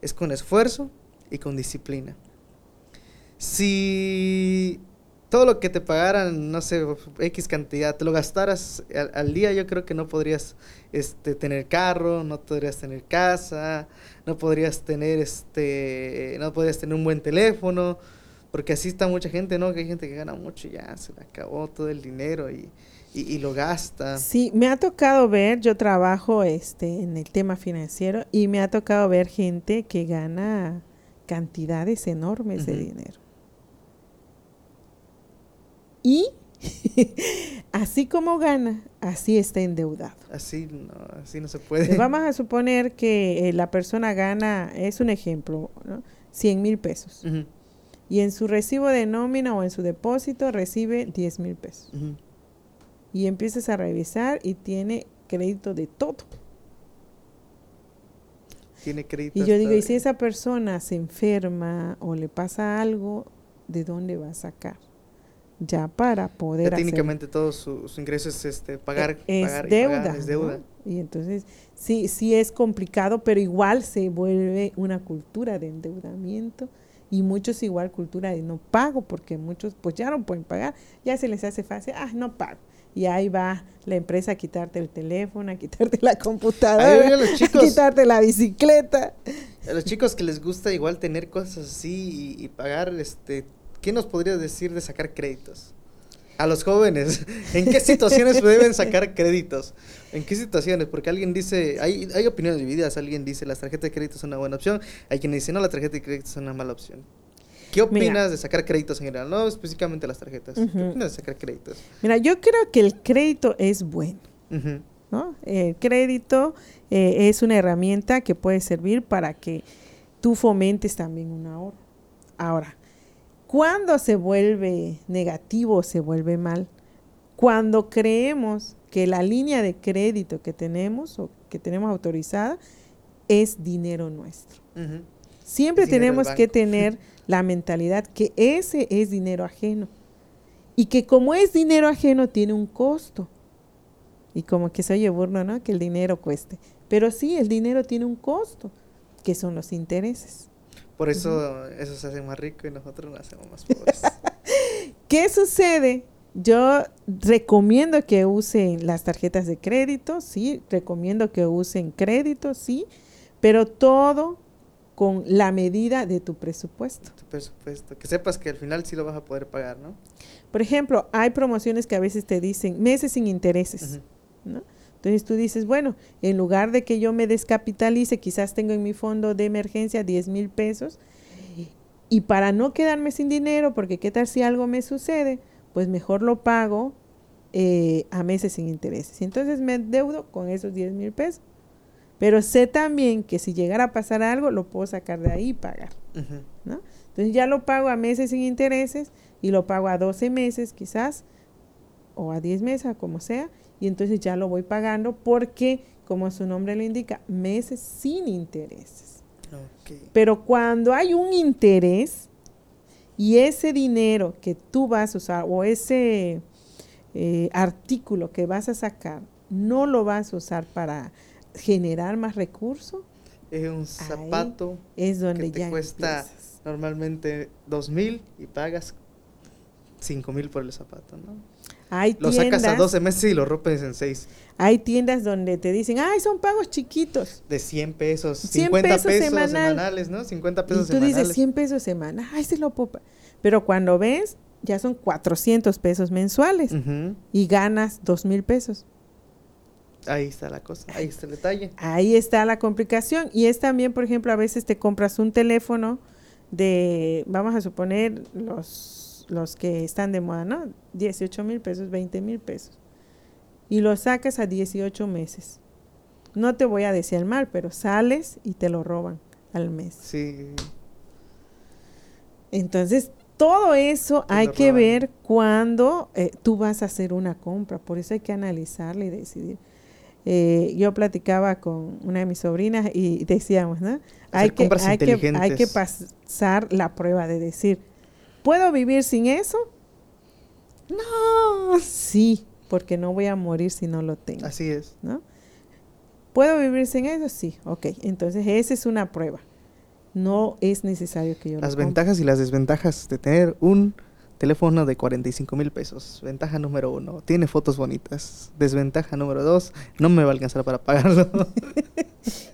es con esfuerzo y con disciplina si todo lo que te pagaran, no sé, X cantidad, te lo gastaras al, día, yo creo que no podrías este, tener carro, no podrías tener casa, no podrías tener, este, no podrías tener un buen teléfono, porque así está mucha gente, ¿no? Que hay gente que gana mucho y ya se le acabó todo el dinero y, y, lo gasta. Sí, me ha tocado ver, yo trabajo este, en el tema financiero y me ha tocado ver gente que gana cantidades enormes de dinero Y así como gana, así está endeudado. Así no, así no se puede. Vamos a suponer que eh, la persona gana, es un ejemplo, ¿no? 100 mil pesos. Y en su recibo de nómina o en su depósito recibe 10 mil pesos. Y empiezas a revisar y tiene crédito de todo. Tiene crédito. Y yo digo, ¿y si esa persona se enferma o le pasa algo, de dónde va a sacar? Ya para Ya poder hacer- técnicamente todo su, su ingreso es este, pagar, es pagar y pagar, es deuda. ¿no? Y entonces sí, sí es complicado, pero igual se vuelve una cultura de endeudamiento y muchos igual cultura de no pago, porque muchos pues ya no pueden pagar, ya se les hace fácil, ah, no pago. Y ahí va la empresa a quitarte el teléfono, a quitarte la computadora, a los a quitarte la bicicleta. a los chicos que les gusta igual tener cosas así y, y pagar, este, ¿qué nos podrías decir de sacar créditos? A los jóvenes, ¿en qué situaciones deben sacar créditos? ¿En qué situaciones? Porque alguien dice, hay, hay opiniones divididas, alguien dice las tarjetas de crédito es una buena opción, hay quien dice no, la tarjeta de crédito es una mala opción. ¿Qué opinas Mira. de sacar créditos en general? No específicamente las tarjetas. ¿Qué opinas de sacar créditos? Mira, yo creo que el crédito es bueno. El crédito eh, es una herramienta que puede servir para que tú fomentes también un ahorro. Ahora, ¿cuándo se vuelve negativo o se vuelve mal? Cuando creemos que la línea de crédito que tenemos o que tenemos autorizada es dinero nuestro. Siempre dinero tenemos que tener la mentalidad que ese es dinero ajeno y que como es dinero ajeno tiene un costo. Y como que se oye burno, ¿no? Que el dinero cueste. Pero sí, el dinero tiene un costo, que son los intereses. Por eso eso se hace más rico y nosotros nos hacemos más pobres. ¿Qué sucede? Yo recomiendo que usen las tarjetas de crédito, sí, recomiendo que usen crédito, sí, pero todo con la medida de tu presupuesto. tu presupuesto. Que sepas que al final sí lo vas a poder pagar, ¿no? Por ejemplo, hay promociones que a veces te dicen meses sin intereses. ¿no? Entonces tú dices, bueno, en lugar de que yo me descapitalice, quizás tengo en mi fondo de emergencia 10 mil pesos, y para no quedarme sin dinero, porque qué tal si algo me sucede, pues mejor lo pago eh, a meses sin intereses. Y entonces me endeudo con esos 10 mil pesos. Pero sé también que si llegara a pasar algo, lo puedo sacar de ahí y pagar. ¿no? Entonces ya lo pago a meses sin intereses y lo pago a 12 meses quizás o a 10 meses, como sea, y entonces ya lo voy pagando porque, como su nombre lo indica, meses sin intereses. Pero cuando hay un interés y ese dinero que tú vas a usar o ese eh, artículo que vas a sacar no lo vas a usar para generar más recursos, Es un zapato es donde que te ya cuesta empiezas. normalmente dos mil y pagas cinco mil por el zapato, ¿no? Hay Lo sacas a tiendas- 12 meses y lo rompes en 6. Hay tiendas donde te dicen, ay, son pagos chiquitos. De 100 pesos, 100 50 pesos pesos, semanal. semanales, ¿no? 50 Y pesos tú semanales. dices 100 pesos semana, ay, se lo puedo pa-". Pero cuando ves, ya son 400 pesos mensuales Ujú. y ganas 2 mil pesos. Ahí está la cosa, ahí está el detalle. Ahí está la complicación. Y es también, por ejemplo, a veces te compras un teléfono de, vamos a suponer, los, los que están de moda, ¿no? 18 mil pesos, 20 mil pesos. Y lo sacas a 18 meses. No te voy a decir el mal, pero sales y te lo roban al mes. Sí. Entonces, todo eso hay que roban. ver cuando eh, tú vas a hacer una compra. Por eso hay que analizarla y decidir. Eh, yo platicaba con una de mis sobrinas y decíamos, ¿no? Hay que, compras hay, que, hay que inteligentes. pasar la prueba de decir, ¿puedo vivir sin eso? No. Sí, porque no voy a morir si no lo tengo. Así es. ¿no? ¿Puedo vivir sin eso? Sí, ok. Entonces, esa es una prueba. No es necesario que yo lo Las ventajas y las desventajas de tener un teléfono de 45 mil pesos. Ventaja número uno, tiene fotos bonitas. Desventaja número dos, no me va a alcanzar para pagarlo.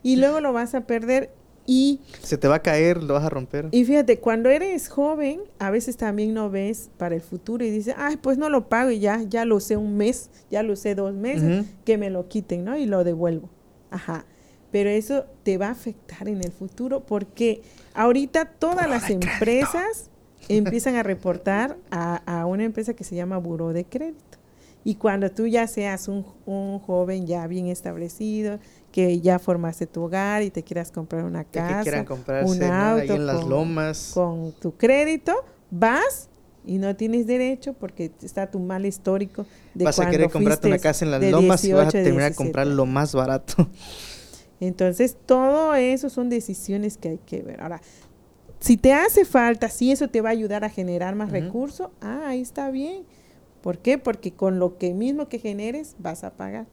Y luego lo vas a perder. Y, Se te va a caer, lo vas a romper. y fíjate, cuando eres joven, a veces también no ves para el futuro y dices, ay, pues no lo pago y ya, ya lo usé un mes, ya lo usé dos meses, que me lo quiten, ¿no? Y lo devuelvo. Ajá. Pero eso te va a afectar en el futuro porque ahorita todas las empresas empiezan a reportar a, a una empresa que se llama Buró de Crédito. Y cuando tú ya seas un, un, joven ya bien establecido, que ya formaste tu hogar y te quieras comprar una casa, un auto en las lomas. con tu crédito, vas y no tienes derecho porque está tu mal histórico de Vas a querer comprarte una casa en las lomas y vas a terminar a comprar lo más barato. Entonces, todo eso son decisiones que hay que ver. Ahora, si te hace falta, si eso te va a ayudar a generar más recursos, ah, ahí está bien. ¿Por qué? Porque con lo que mismo que generes vas a pagar.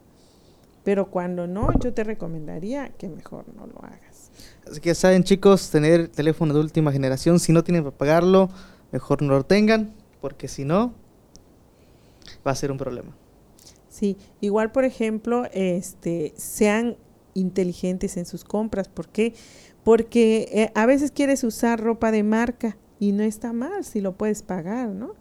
Pero cuando no, yo te recomendaría que mejor no lo hagas. Así que saben chicos, tener teléfono de última generación, si no tienen para pagarlo, mejor no lo tengan, porque si no, va a ser un problema. Sí, igual por ejemplo, este, sean inteligentes en sus compras. ¿Por qué? Porque eh, a veces quieres usar ropa de marca y no está mal si lo puedes pagar, ¿no?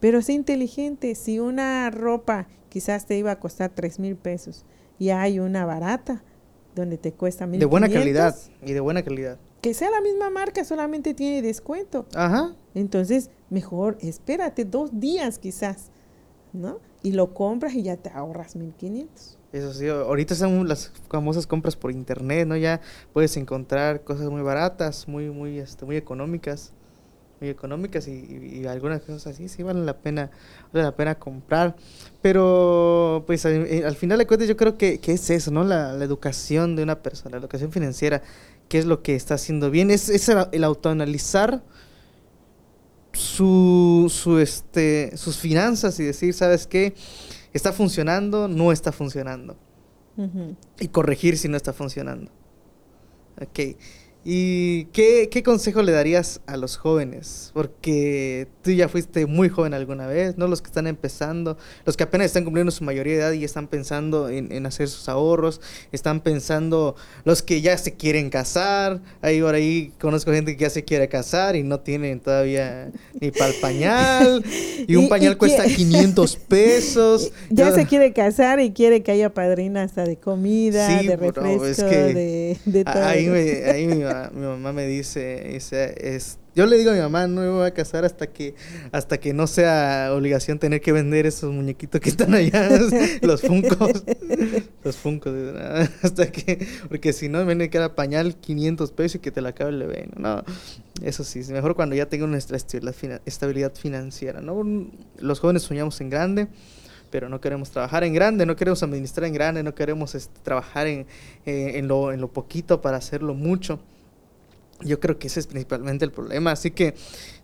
Pero sé inteligente. Si una ropa quizás te iba a costar tres mil pesos y hay una barata donde te cuesta mil De buena calidad y de buena calidad. Que sea la misma marca, solamente tiene descuento. Ajá. Entonces, mejor espérate dos días quizás, ¿no? Y lo compras y ya te ahorras 1500. Eso sí, ahorita son las famosas compras por internet, ¿no? Ya puedes encontrar cosas muy baratas, muy, muy, este, muy económicas muy económicas y, algunas cosas así sí valen la pena vale la pena comprar. Pero pues eh, al, final de cuentas yo creo que, es eso no la, educación de una persona la educación financiera qué es lo que está haciendo bien es, es el, autoanalizar su, su este sus finanzas y decir sabes qué está funcionando no está funcionando. Y corregir si no está funcionando. Ok ¿Y qué, qué, consejo le darías a los jóvenes? Porque tú ya fuiste muy joven alguna vez, ¿no? Los que están empezando, los que apenas están cumpliendo su mayoría de edad y están pensando en, en hacer sus ahorros, están pensando los que ya se quieren casar. Ahí por ahí conozco gente que ya se quiere casar y no tienen todavía ni para el pañal. Y un pañal cuesta 500 pesos. Ya se quiere casar y quiere que haya padrina hasta de comida, de refresco, de, de, todo. Ahí me, ahí me mi mamá me dice, dice es, yo le digo a mi mamá, no me voy a casar hasta que, hasta que no sea obligación tener que vender esos muñequitos que están allá, los funcos, los funcos, hasta que, porque si no, viene cada pañal 500 pesos y que te la acabe el bebé, no, eso sí, es mejor cuando ya tengo nuestra estabilidad financiera, ¿no? Los jóvenes soñamos en grande, pero no queremos trabajar en grande, no queremos administrar en grande, no queremos este, trabajar en, eh, en, lo, en lo poquito para hacerlo mucho. Yo creo que ese es principalmente el problema. Así que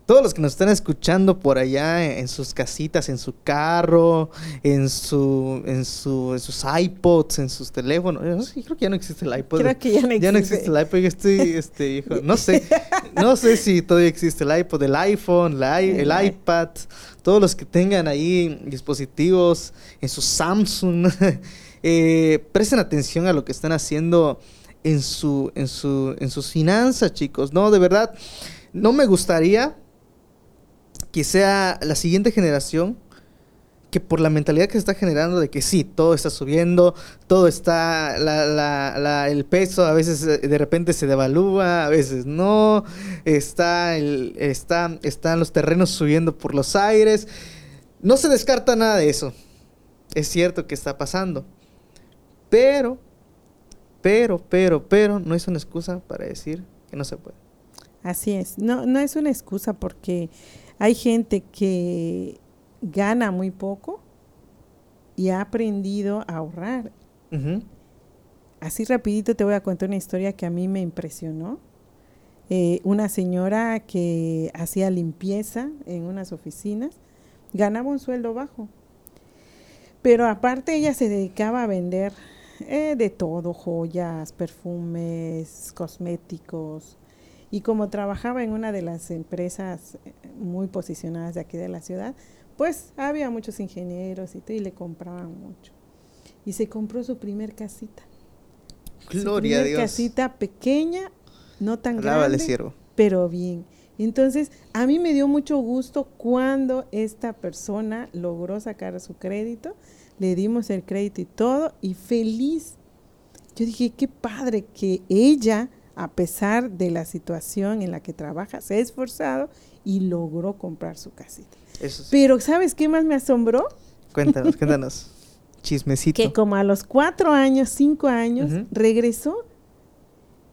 todos los que nos están escuchando por allá en sus casitas, en su carro, en su, en su, en sus iPods, en sus teléfonos. Sí, creo que ya no existe el iPod. Creo que ya no existe. Ya no existe el iPod. Yo estoy, este, hijo, no sé, no sé si todavía existe el iPod, el iPhone, el iPad. Todos los que tengan ahí dispositivos en su Samsung, eh, presten atención a lo que están haciendo en, su, en, su, en sus finanzas, chicos. No, de verdad, no me gustaría que sea la siguiente generación que por la mentalidad que se está generando de que sí, todo está subiendo, todo está, la, la, el peso a veces eh, de repente se devalúa, a veces no, está, el, está, están los terrenos subiendo por los aires. No se descarta nada de eso. Es cierto que está pasando. Pero pero, pero, pero, no es una excusa para decir que no se puede. Así es, no, no es una excusa porque hay gente que gana muy poco y ha aprendido a ahorrar. Así rapidito te voy a contar una historia que a mí me impresionó. Eh, una señora que hacía limpieza en unas oficinas ganaba un sueldo bajo. Pero aparte ella se dedicaba a vender eh, de todo, joyas, perfumes, cosméticos. Y como trabajaba en una de las empresas eh, muy posicionadas de aquí de la ciudad, pues había muchos ingenieros y, y le compraban mucho. Y se compró su primer casita. Gloria su primer casita pequeña, no tan grande, pero bien. Entonces, a mí me dio mucho gusto cuando esta persona logró sacar su crédito le dimos el crédito y todo, y feliz. Yo dije, qué padre que ella, a pesar de la situación en la que trabaja, se ha esforzado y logró comprar su casita. Pero ¿sabes qué más me asombró? Cuéntanos, cuéntanos. Chismecito. Que como a los cuatro años, cinco años, regresó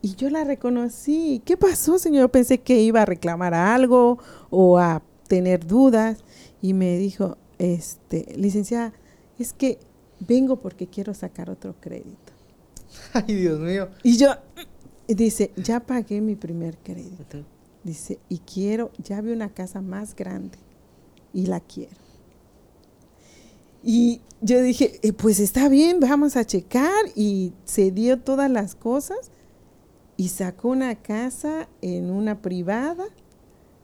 y yo la reconocí. ¿Qué pasó, señor? Pensé que iba a reclamar algo o a tener dudas. Y me dijo, este, licenciada, es que vengo porque quiero sacar otro crédito. Ay, Dios mío. Y yo, dice, ya pagué mi primer crédito. Dice, y quiero, ya vi una casa más grande y la quiero. Y yo dije, eh, pues está bien, vamos a checar. Y se dio todas las cosas y sacó una casa en una privada,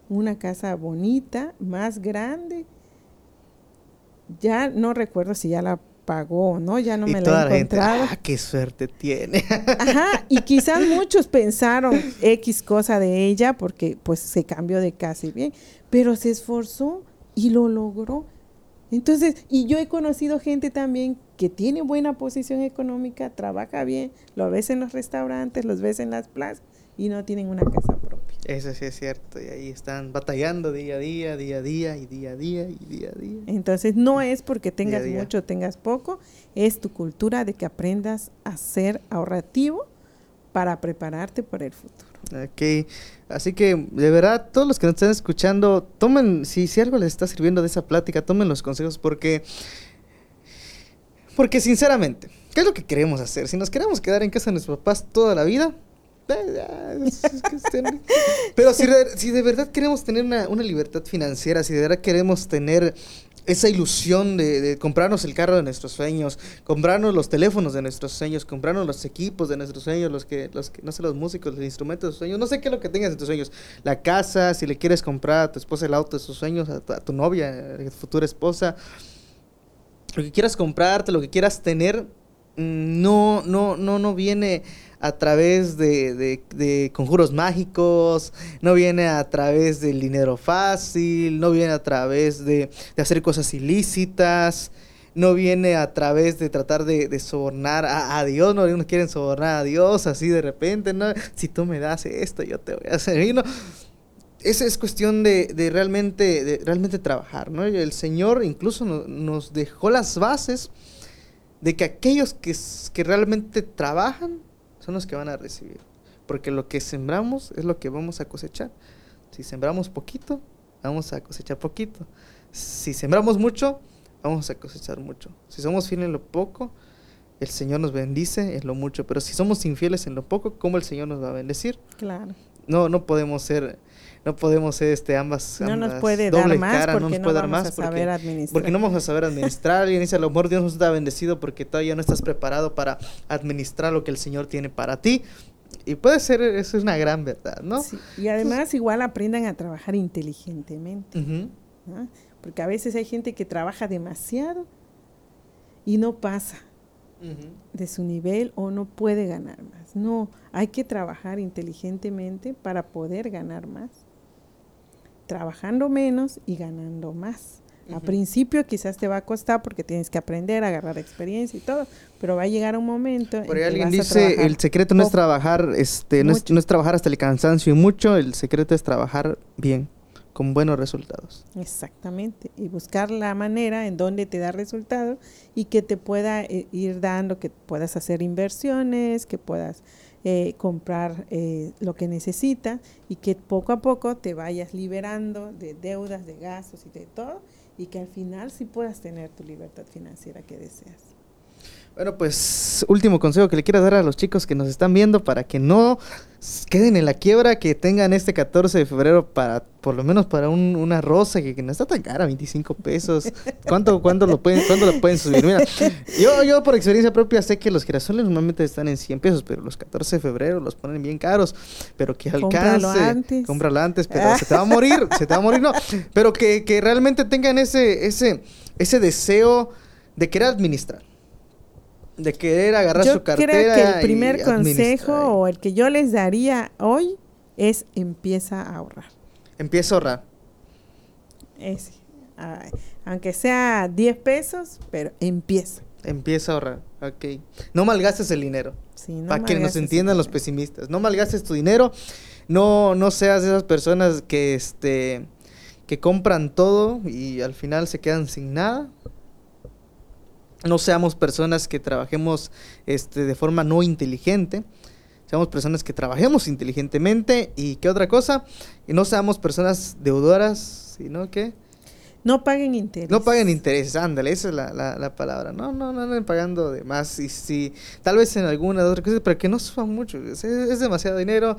una casa bonita, más grande. Ya no recuerdo si ya la pagó o no, ya no me la he encontrado. ah, qué suerte tiene. Ajá, y quizás muchos pensaron X cosa de ella porque pues se cambió de casa y bien, pero se esforzó y lo logró. Entonces, y yo he conocido gente también que tiene buena posición económica, trabaja bien, lo ves en los restaurantes, los ves en las plazas y no tienen una casa propia. Eso sí es cierto, y ahí están batallando día a día, día a día, y día a día, y día a día. Entonces, no es porque tengas mucho o tengas poco, es tu cultura de que aprendas a ser ahorrativo para prepararte para el futuro. Ok, así que de verdad, todos los que nos están escuchando, tomen, si, si algo les está sirviendo de esa plática, tomen los consejos porque, porque sinceramente, ¿qué es lo que queremos hacer? Si nos queremos quedar en casa de nuestros papás toda la vida, pero si, de verdad queremos tener una, libertad financiera, si de verdad queremos tener esa ilusión de, comprarnos el carro de nuestros sueños, comprarnos los teléfonos de nuestros sueños, comprarnos los equipos de nuestros sueños, los que, los que, no sé, los músicos, los instrumentos de tus sueños, no sé qué es lo que tengas en tus sueños, la casa, si le quieres comprar a tu esposa el auto de sus sueños, a tu, novia, a tu futura esposa, lo que quieras comprarte, lo que quieras tener, mm, no, no, no, no viene a través de, conjuros mágicos, no viene a través del dinero fácil, no viene a través de, hacer cosas ilícitas, no viene a través de tratar de, sobornar a, Dios, no quieren sobornar a Dios así de repente, ¿no? Si tú me das esto, yo te voy a hacer. ¿no? Esa es cuestión de, realmente, de realmente trabajar, ¿no? el Señor incluso nos dejó las bases de que aquellos que, que realmente trabajan son los que van a recibir. Porque lo que sembramos es lo que vamos a cosechar. Si sembramos poquito, vamos a cosechar poquito. Si sembramos mucho, vamos a cosechar mucho. Si somos fieles en lo poco, el Señor nos bendice en lo mucho. Pero si somos infieles en lo poco, ¿cómo el Señor nos va a bendecir? Claro. No, no podemos ser no podemos ser este ambas, no nos puede dar más porque no nos puede dar más a saber administrar. porque no vamos a saber administrar y dice a lo mejor Dios nos está bendecido porque todavía no estás preparado para administrar lo que el Señor tiene para ti y puede ser eso es una gran verdad no sí. y además igual aprendan a trabajar inteligentemente porque a veces hay gente que trabaja demasiado y no pasa de su nivel o no puede ganar más. No, hay que trabajar inteligentemente para poder ganar más trabajando menos y ganando más. A principio quizás te va a costar porque tienes que aprender, agarrar experiencia y todo, pero va a llegar un momento. Por ahí alguien dice, el secreto no es trabajar, este, no es, no es, trabajar hasta el cansancio y mucho, el secreto es trabajar bien, con buenos resultados. Exactamente, y buscar la manera en donde te da resultados y que te pueda eh, ir dando, que puedas hacer inversiones, que puedas eh, comprar eh, lo que necesitas y que poco a poco te vayas liberando de deudas, de gastos y de todo y que al final sí puedas tener tu libertad financiera que deseas. Bueno, pues último consejo que le quiero dar a los chicos que nos están viendo para que no queden en la quiebra, que tengan este 14 de febrero para, por lo menos para una rosa que, no está tan cara, 25 pesos. ¿Cuánto, cuándo lo pueden, cuándo lo pueden subir? Mira, yo, yo por experiencia propia sé que los girasoles normalmente están en 100 pesos, pero los 14 de febrero los ponen bien caros, pero que alcance. Cómpralo antes. Cómpralo antes, pero se te va a morir, se te va a morir, no. Pero que, que realmente tengan ese, ese, ese deseo de querer administrar de querer agarrar su cartera. Creo que el primer consejo o el que yo les daría hoy es empieza a ahorrar. Empieza a ahorrar. Ese. aunque sea 10 pesos, pero empieza. Empieza a ahorrar, ok. No malgastes el dinero. para que nos entiendan los pesimistas. No malgastes tu dinero. No, no seas de esas personas que, este, que compran todo y al final se quedan sin nada. No seamos personas que trabajemos este, de forma no inteligente. Seamos personas que trabajemos inteligentemente. ¿Y qué otra cosa? Y no seamos personas deudoras, sino que... No paguen intereses. No paguen intereses, ándale, esa es la, la, la, palabra. No, no, no anden pagando de más. Y si, tal vez en alguna otra cosa, pero que no suban mucho. Es, es, demasiado dinero.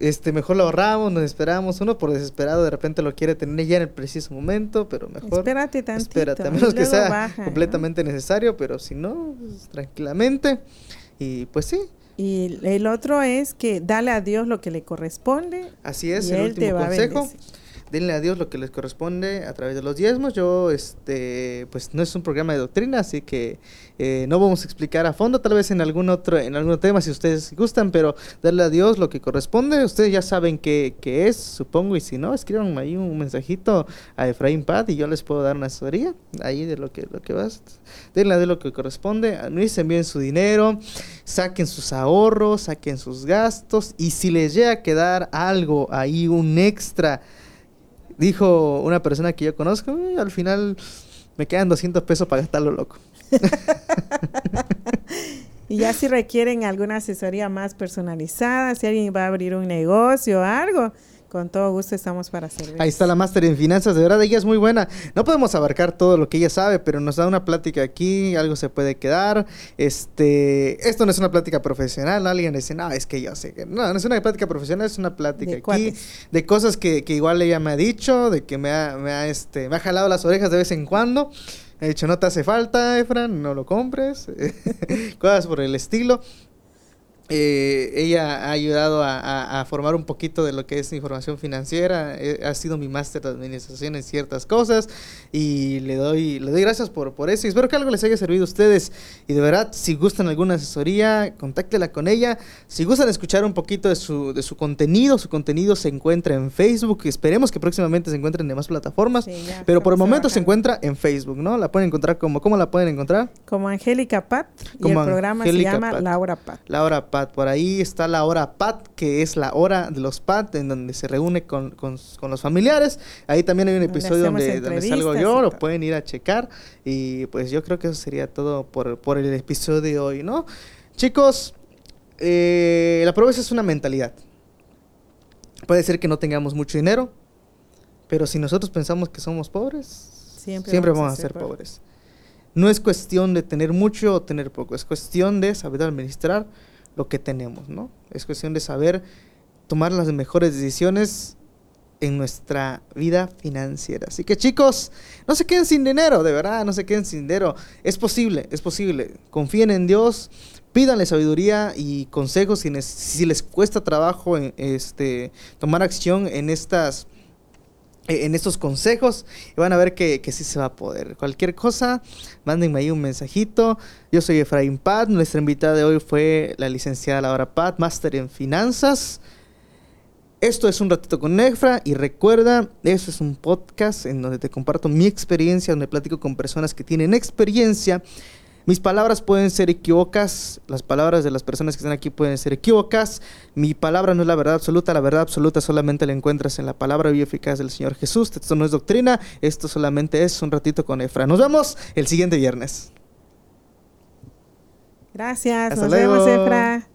Este, mejor lo ahorramos, nos esperamos. Uno por desesperado de repente lo quiere tener ya en el preciso momento, pero mejor. Espérate tantito. Espérate, a menos que sea completamente necesario, pero si no, pues, tranquilamente. Y pues sí. Y el otro es que dale a Dios lo que le corresponde. Así es, el último consejo denle a Dios lo que les corresponde a través de los diezmos. Yo, este, pues no es un programa de doctrina, así que eh, no vamos a explicar a fondo, tal vez en algún otro, en algún tema si ustedes gustan, pero darle a Dios lo que corresponde. Ustedes ya saben qué, es, supongo, y si no, escriban ahí un mensajito a Efraín Pad y yo les puedo dar una asesoría ahí de lo que, lo que vas. Denle a Dios lo que corresponde, administren bien su dinero, saquen sus ahorros, saquen sus gastos, y si les llega a quedar algo ahí, un extra, dijo una persona que yo conozco, al final me quedan 200 pesos para gastarlo loco. y ya si requieren alguna asesoría más personalizada, si alguien va a abrir un negocio o algo, con todo gusto estamos para servir. Ahí está la máster en finanzas, de verdad ella es muy buena. No podemos abarcar todo lo que ella sabe, pero nos da una plática aquí, algo se puede quedar. Este, esto no es una plática profesional, alguien dice, "No, es que yo sé que no, no es una plática profesional, es una plática aquí de cosas que, que, igual ella me ha dicho, de que me ha, me ha este, me ha jalado las orejas de vez en cuando. He dicho, no te hace falta, Efran, no lo compres. Cosas por el estilo. Eh, ella ha ayudado a, formar un poquito de lo que es información financiera, eh, ha sido mi máster de administración en ciertas cosas y le doy, le doy gracias por, por eso y espero que algo les haya servido a ustedes y de verdad si gustan alguna asesoría, contáctela con ella, si gustan escuchar un poquito de su, de su contenido, su contenido se encuentra en Facebook, esperemos que próximamente se encuentren en demás plataformas, pero por el momento se encuentra en Facebook, ¿no? La pueden encontrar como, ¿cómo la pueden encontrar? Como Angélica Pat y el programa se llama Laura Pat. Laura Pat. Por ahí está la hora PAT, que es la hora de los PAT, en donde se reúne con, con, los familiares. Ahí también hay un episodio donde, donde, salgo yo, lo pueden ir a checar. Y pues yo creo que eso sería todo por, por el episodio de hoy, ¿no? Chicos, eh, la pobreza es una mentalidad. Puede ser que no tengamos mucho dinero, pero si nosotros pensamos que somos pobres, siempre, vamos, a ser, pobres. No es cuestión de tener mucho o tener poco, es cuestión de saber administrar lo que tenemos, ¿no? Es cuestión de saber tomar las mejores decisiones en nuestra vida financiera. Así que chicos, no se queden sin dinero, de verdad, no se queden sin dinero. Es posible, es posible. Confíen en Dios, pídanle sabiduría y consejos si, les cuesta trabajo este, tomar acción en estas eh, en estos consejos y van a ver que, que, sí se va a poder. Cualquier cosa, mándenme ahí un mensajito. Yo soy Efraín Pat, nuestra invitada de hoy fue la licenciada Laura Pat, máster en finanzas. Esto es un ratito con Efra y recuerda, eso es un podcast en donde te comparto mi experiencia, donde platico con personas que tienen experiencia mis palabras pueden ser equivocas, las palabras de las personas que están aquí pueden ser equivocas. Mi palabra no es la verdad absoluta, la verdad absoluta solamente la encuentras en la palabra y eficaz del Señor Jesús. Esto no es doctrina, esto solamente es un ratito con Efra. Nos vemos el siguiente viernes. Gracias, nos vemos Efra.